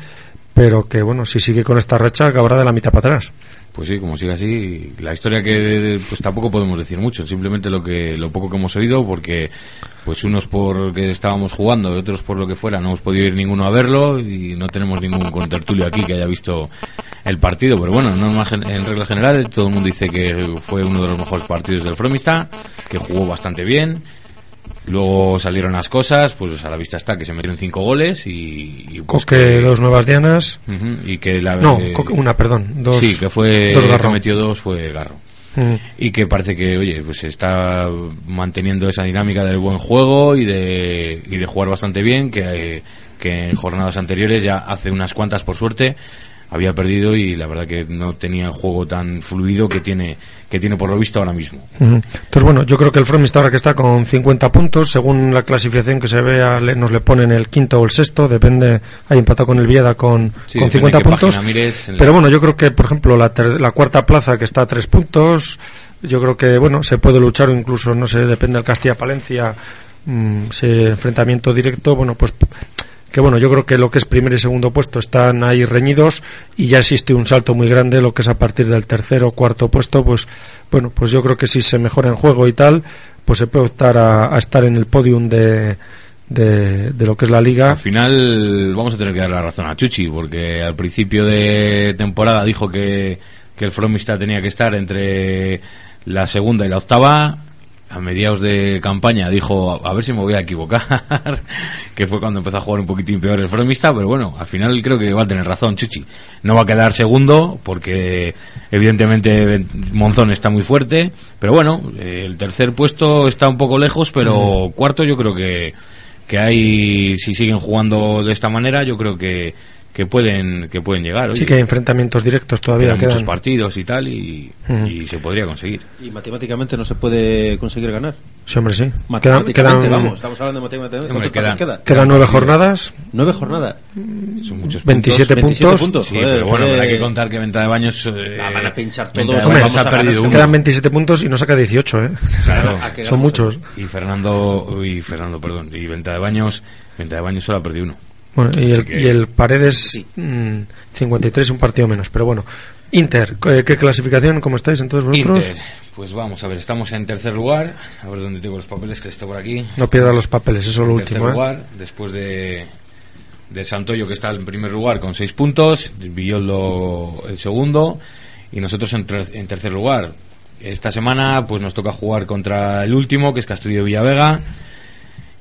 pero que bueno, si sigue con esta racha acabará de la mitad para atrás. Pues sí, como sigue así, la historia que pues tampoco podemos decir mucho, simplemente lo que lo poco que hemos oído porque pues unos porque estábamos jugando y otros por lo que fuera no hemos podido ir ninguno a verlo y no tenemos ningún contertulio aquí que haya visto el partido, pero bueno, en, norma gen- en reglas generales todo el mundo dice que fue uno de los mejores partidos del Fromista, que jugó bastante bien. Luego salieron las cosas, pues a la vista está que se metieron cinco goles y, y pues Coque, que- dos nuevas dianas. Y que la No, eh, Coque- una, perdón. Dos, sí, que fue dos el que Garro. metió dos fue Garro. Mm. Y que parece que, oye, pues está manteniendo esa dinámica del buen juego y de, y de jugar bastante bien, que, eh, que en jornadas anteriores, ya hace unas cuantas por suerte, había perdido y la verdad que no tenía el juego tan fluido que tiene, que tiene por lo visto ahora mismo. Entonces, bueno, yo creo que el Fromista ahora que está con 50 puntos, según la clasificación que se vea, le- nos le ponen el quinto o el sexto, depende, hay empatado con el Vieda con, Sí, con depende 50 qué puntos. mires la- Pero bueno, yo creo que, por ejemplo, la, ter- la cuarta plaza que está a tres puntos, yo creo que, bueno, se puede luchar o incluso, no sé, depende del Castilla-Palencia, mm, ese enfrentamiento directo, bueno, pues que bueno, yo creo que lo que es primer y segundo puesto están ahí reñidos y ya existe un salto muy grande, lo que es a partir del tercero o cuarto puesto, pues bueno, pues yo creo que si se mejora en juego y tal, pues se puede optar a, a estar en el podium de, de, de lo que es la liga. Al final vamos a tener que dar la razón a Chuchi, porque al principio de temporada dijo que, que el Fromista tenía que estar entre la segunda y la octava. A mediados de campaña dijo a ver si me voy a equivocar, [LAUGHS] que fue cuando empezó a jugar un poquitín peor el Fromista, pero bueno, al final creo que va a tener razón Chuchi. No va a quedar segundo porque evidentemente Monzón está muy fuerte, pero bueno, eh, el tercer puesto está un poco lejos, pero cuarto yo creo que que hay si siguen jugando de esta manera, yo creo que que pueden que pueden llegar. Sí Oye, que hay enfrentamientos directos todavía quedan muchos quedan. partidos y tal y, Ujú. y se podría conseguir. Y matemáticamente no se puede conseguir ganar. Sí, hombre, sí. Quedan, Matemáticamente, quedan, vamos, estamos hablando de matemáticamente. Hombre, ¿Cuántos partidos quedan- queda? quedan nueve jornadas, Nueve jornadas. Son muchos 27 27 puntos. Sí, Joder, pero bueno, joder. hay que contar que Venta de Baños. eh, La van a pinchar todos, Hombre, vamos a perdido uno. quedan 27 puntos y no saca 18, ¿eh? Claro. [LAUGHS] Son muchos. Y Fernando. Y Fernando, perdón. Y Venta de Baños. Venta de Baños solo ha perdido uno. Bueno, y, el, que- y el Paredes mm, 53, un partido menos. Pero bueno, Inter, ¿qué, qué clasificación? ¿Cómo estáis entonces vosotros? Inter. Pues vamos a ver, estamos en tercer lugar. A ver dónde tengo los papeles, que está por aquí. No pierdas los papeles, eso es lo tercer último. ¿eh? lugar, después de, de Santoyo, que está en primer lugar con seis puntos. Villoldo el segundo. Y nosotros en, ter- en tercer lugar. Esta semana pues nos toca jugar contra el último, que es Castillo Villavega.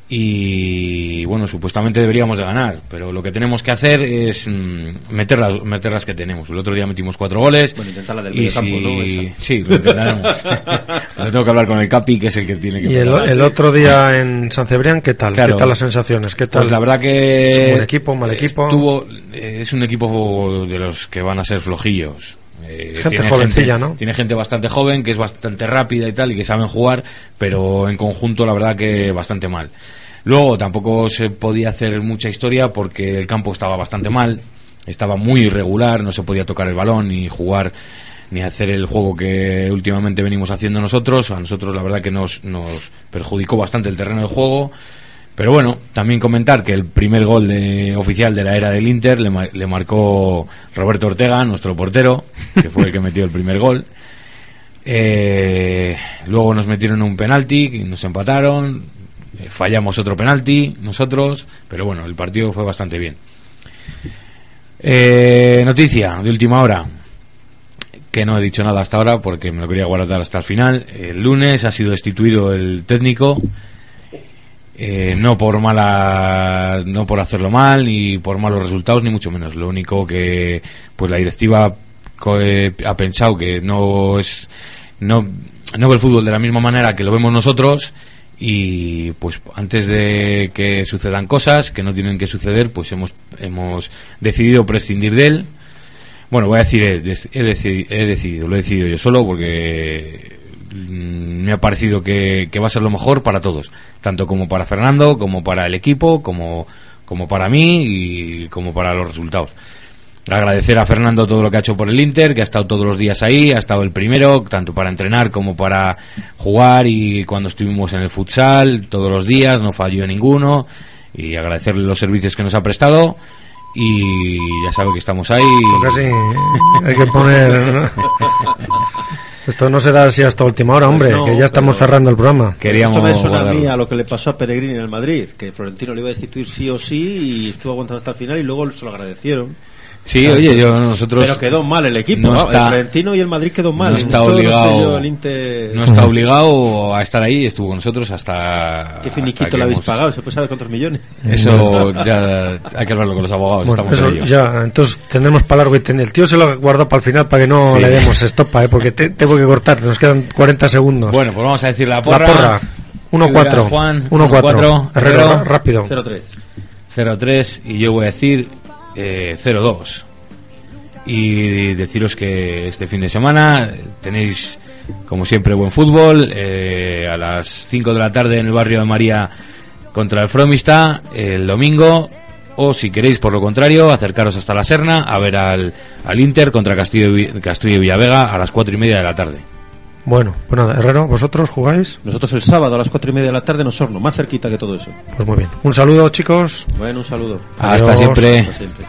Y bueno, supuestamente deberíamos de ganar, pero lo que tenemos que hacer es mm, meter las, meter las que tenemos. El otro día metimos cuatro goles. Bueno, intentar la del y mediocampo, si- ¿no? Esa. Sí, lo intentaremos. [LAUGHS] [LAUGHS] Lo tengo que hablar con el Capi, que es el que tiene que Y el, otro día en San Cebrián, ¿qué tal? Claro. ¿Qué tal las sensaciones? ¿Qué tal? Pues la verdad que ¿Es un buen equipo, un mal equipo? estuvo- es un equipo de los que van a ser flojillos. Eh, Gente tiene jovencilla, ¿no? Tiene gente bastante joven, que es bastante rápida y tal, y que saben jugar, pero en conjunto la verdad que bastante mal. Luego tampoco se podía hacer mucha historia porque el campo estaba bastante mal, estaba muy irregular, no se podía tocar el balón ni jugar ni hacer el juego que últimamente venimos haciendo nosotros. A nosotros la verdad que nos, nos perjudicó bastante el terreno de juego. Pero bueno, también comentar que el primer gol de- oficial de la era del Inter le, le marcó Roberto Ortega, nuestro portero, que fue el que [LAUGHS] metió el primer gol. Eh, luego nos metieron un penalti nos empataron. Eh, fallamos otro penalti nosotros, pero bueno, el partido fue bastante bien. Eh, noticia de última hora que no he dicho nada hasta ahora porque me lo quería guardar hasta el final. El lunes ha sido destituido el técnico, eh, no por mala, no por hacerlo mal ni por malos resultados ni mucho menos. Lo único que, pues la directiva eh, ha pensado que no es, no, no ve el fútbol de la misma manera que lo vemos nosotros y pues antes de que sucedan cosas que no tienen que suceder, pues hemos hemos decidido prescindir de él. Bueno, voy a decir, he, dec- he decidi- he decidido, lo he decidido yo solo porque me ha parecido que, que va a ser lo mejor para todos, tanto como para Fernando, como para el equipo, como, como para mí y como para los resultados. Agradecer a Fernando todo lo que ha hecho por el Inter, que ha estado todos los días ahí, ha estado el primero, tanto para entrenar como para jugar y cuando estuvimos en el futsal, todos los días, no falló ninguno, y agradecerle los servicios que nos ha prestado, y ya sabe que estamos ahí. Casi hay que poner. [LAUGHS] Esto no se da así hasta última hora, hombre, Pues no, que ya estamos cerrando el programa. Queríamos Esto me suena a mí guardarlo. a lo que le pasó a Peregrini en el Madrid, que Florentino le iba a destituir sí o sí y estuvo aguantando hasta el final y luego se lo agradecieron. Sí, oye, yo, nosotros... Pero quedó mal el equipo. no está- el Florentino y el Madrid quedó mal. no está Esto sé obligado yo, el Inter- no está obligado a estar ahí estuvo con nosotros hasta ¿Qué hasta finiquito que le habéis hemos- pagado? ¿Se puede saber cuántos millones? eso [LAUGHS] ya hay que hablarlo con los abogados Bueno, estamos eso ya, entonces tendremos para largo y tendido. El tío se lo guardó para el final para que no Sí. le demos estopa, ¿eh? porque te- tengo que cortar, nos quedan 40 segundos. bueno pues vamos a decir la la porra, porra, Tú 1-4, dirás, Juan 1-4, Herrero, Herrero, rápido. 0-3. 0-3 y yo voy a decir eh, 0-2 y deciros que este fin de semana tenéis como siempre buen fútbol. Eh, a las 5 de la tarde en el barrio de María contra el Fromista el domingo. O si queréis por lo contrario acercaros hasta la Serna a ver al, al Inter contra Castillo, Castillo y Villavega a las 4 y media de la tarde bueno, pues nada, Herrero, ¿vosotros jugáis? Nosotros el sábado a las cuatro y media de la tarde en Osorno, más cerquita que todo eso. Pues muy bien. Un saludo, chicos. Bueno, un saludo. Hasta siempre. Hasta siempre.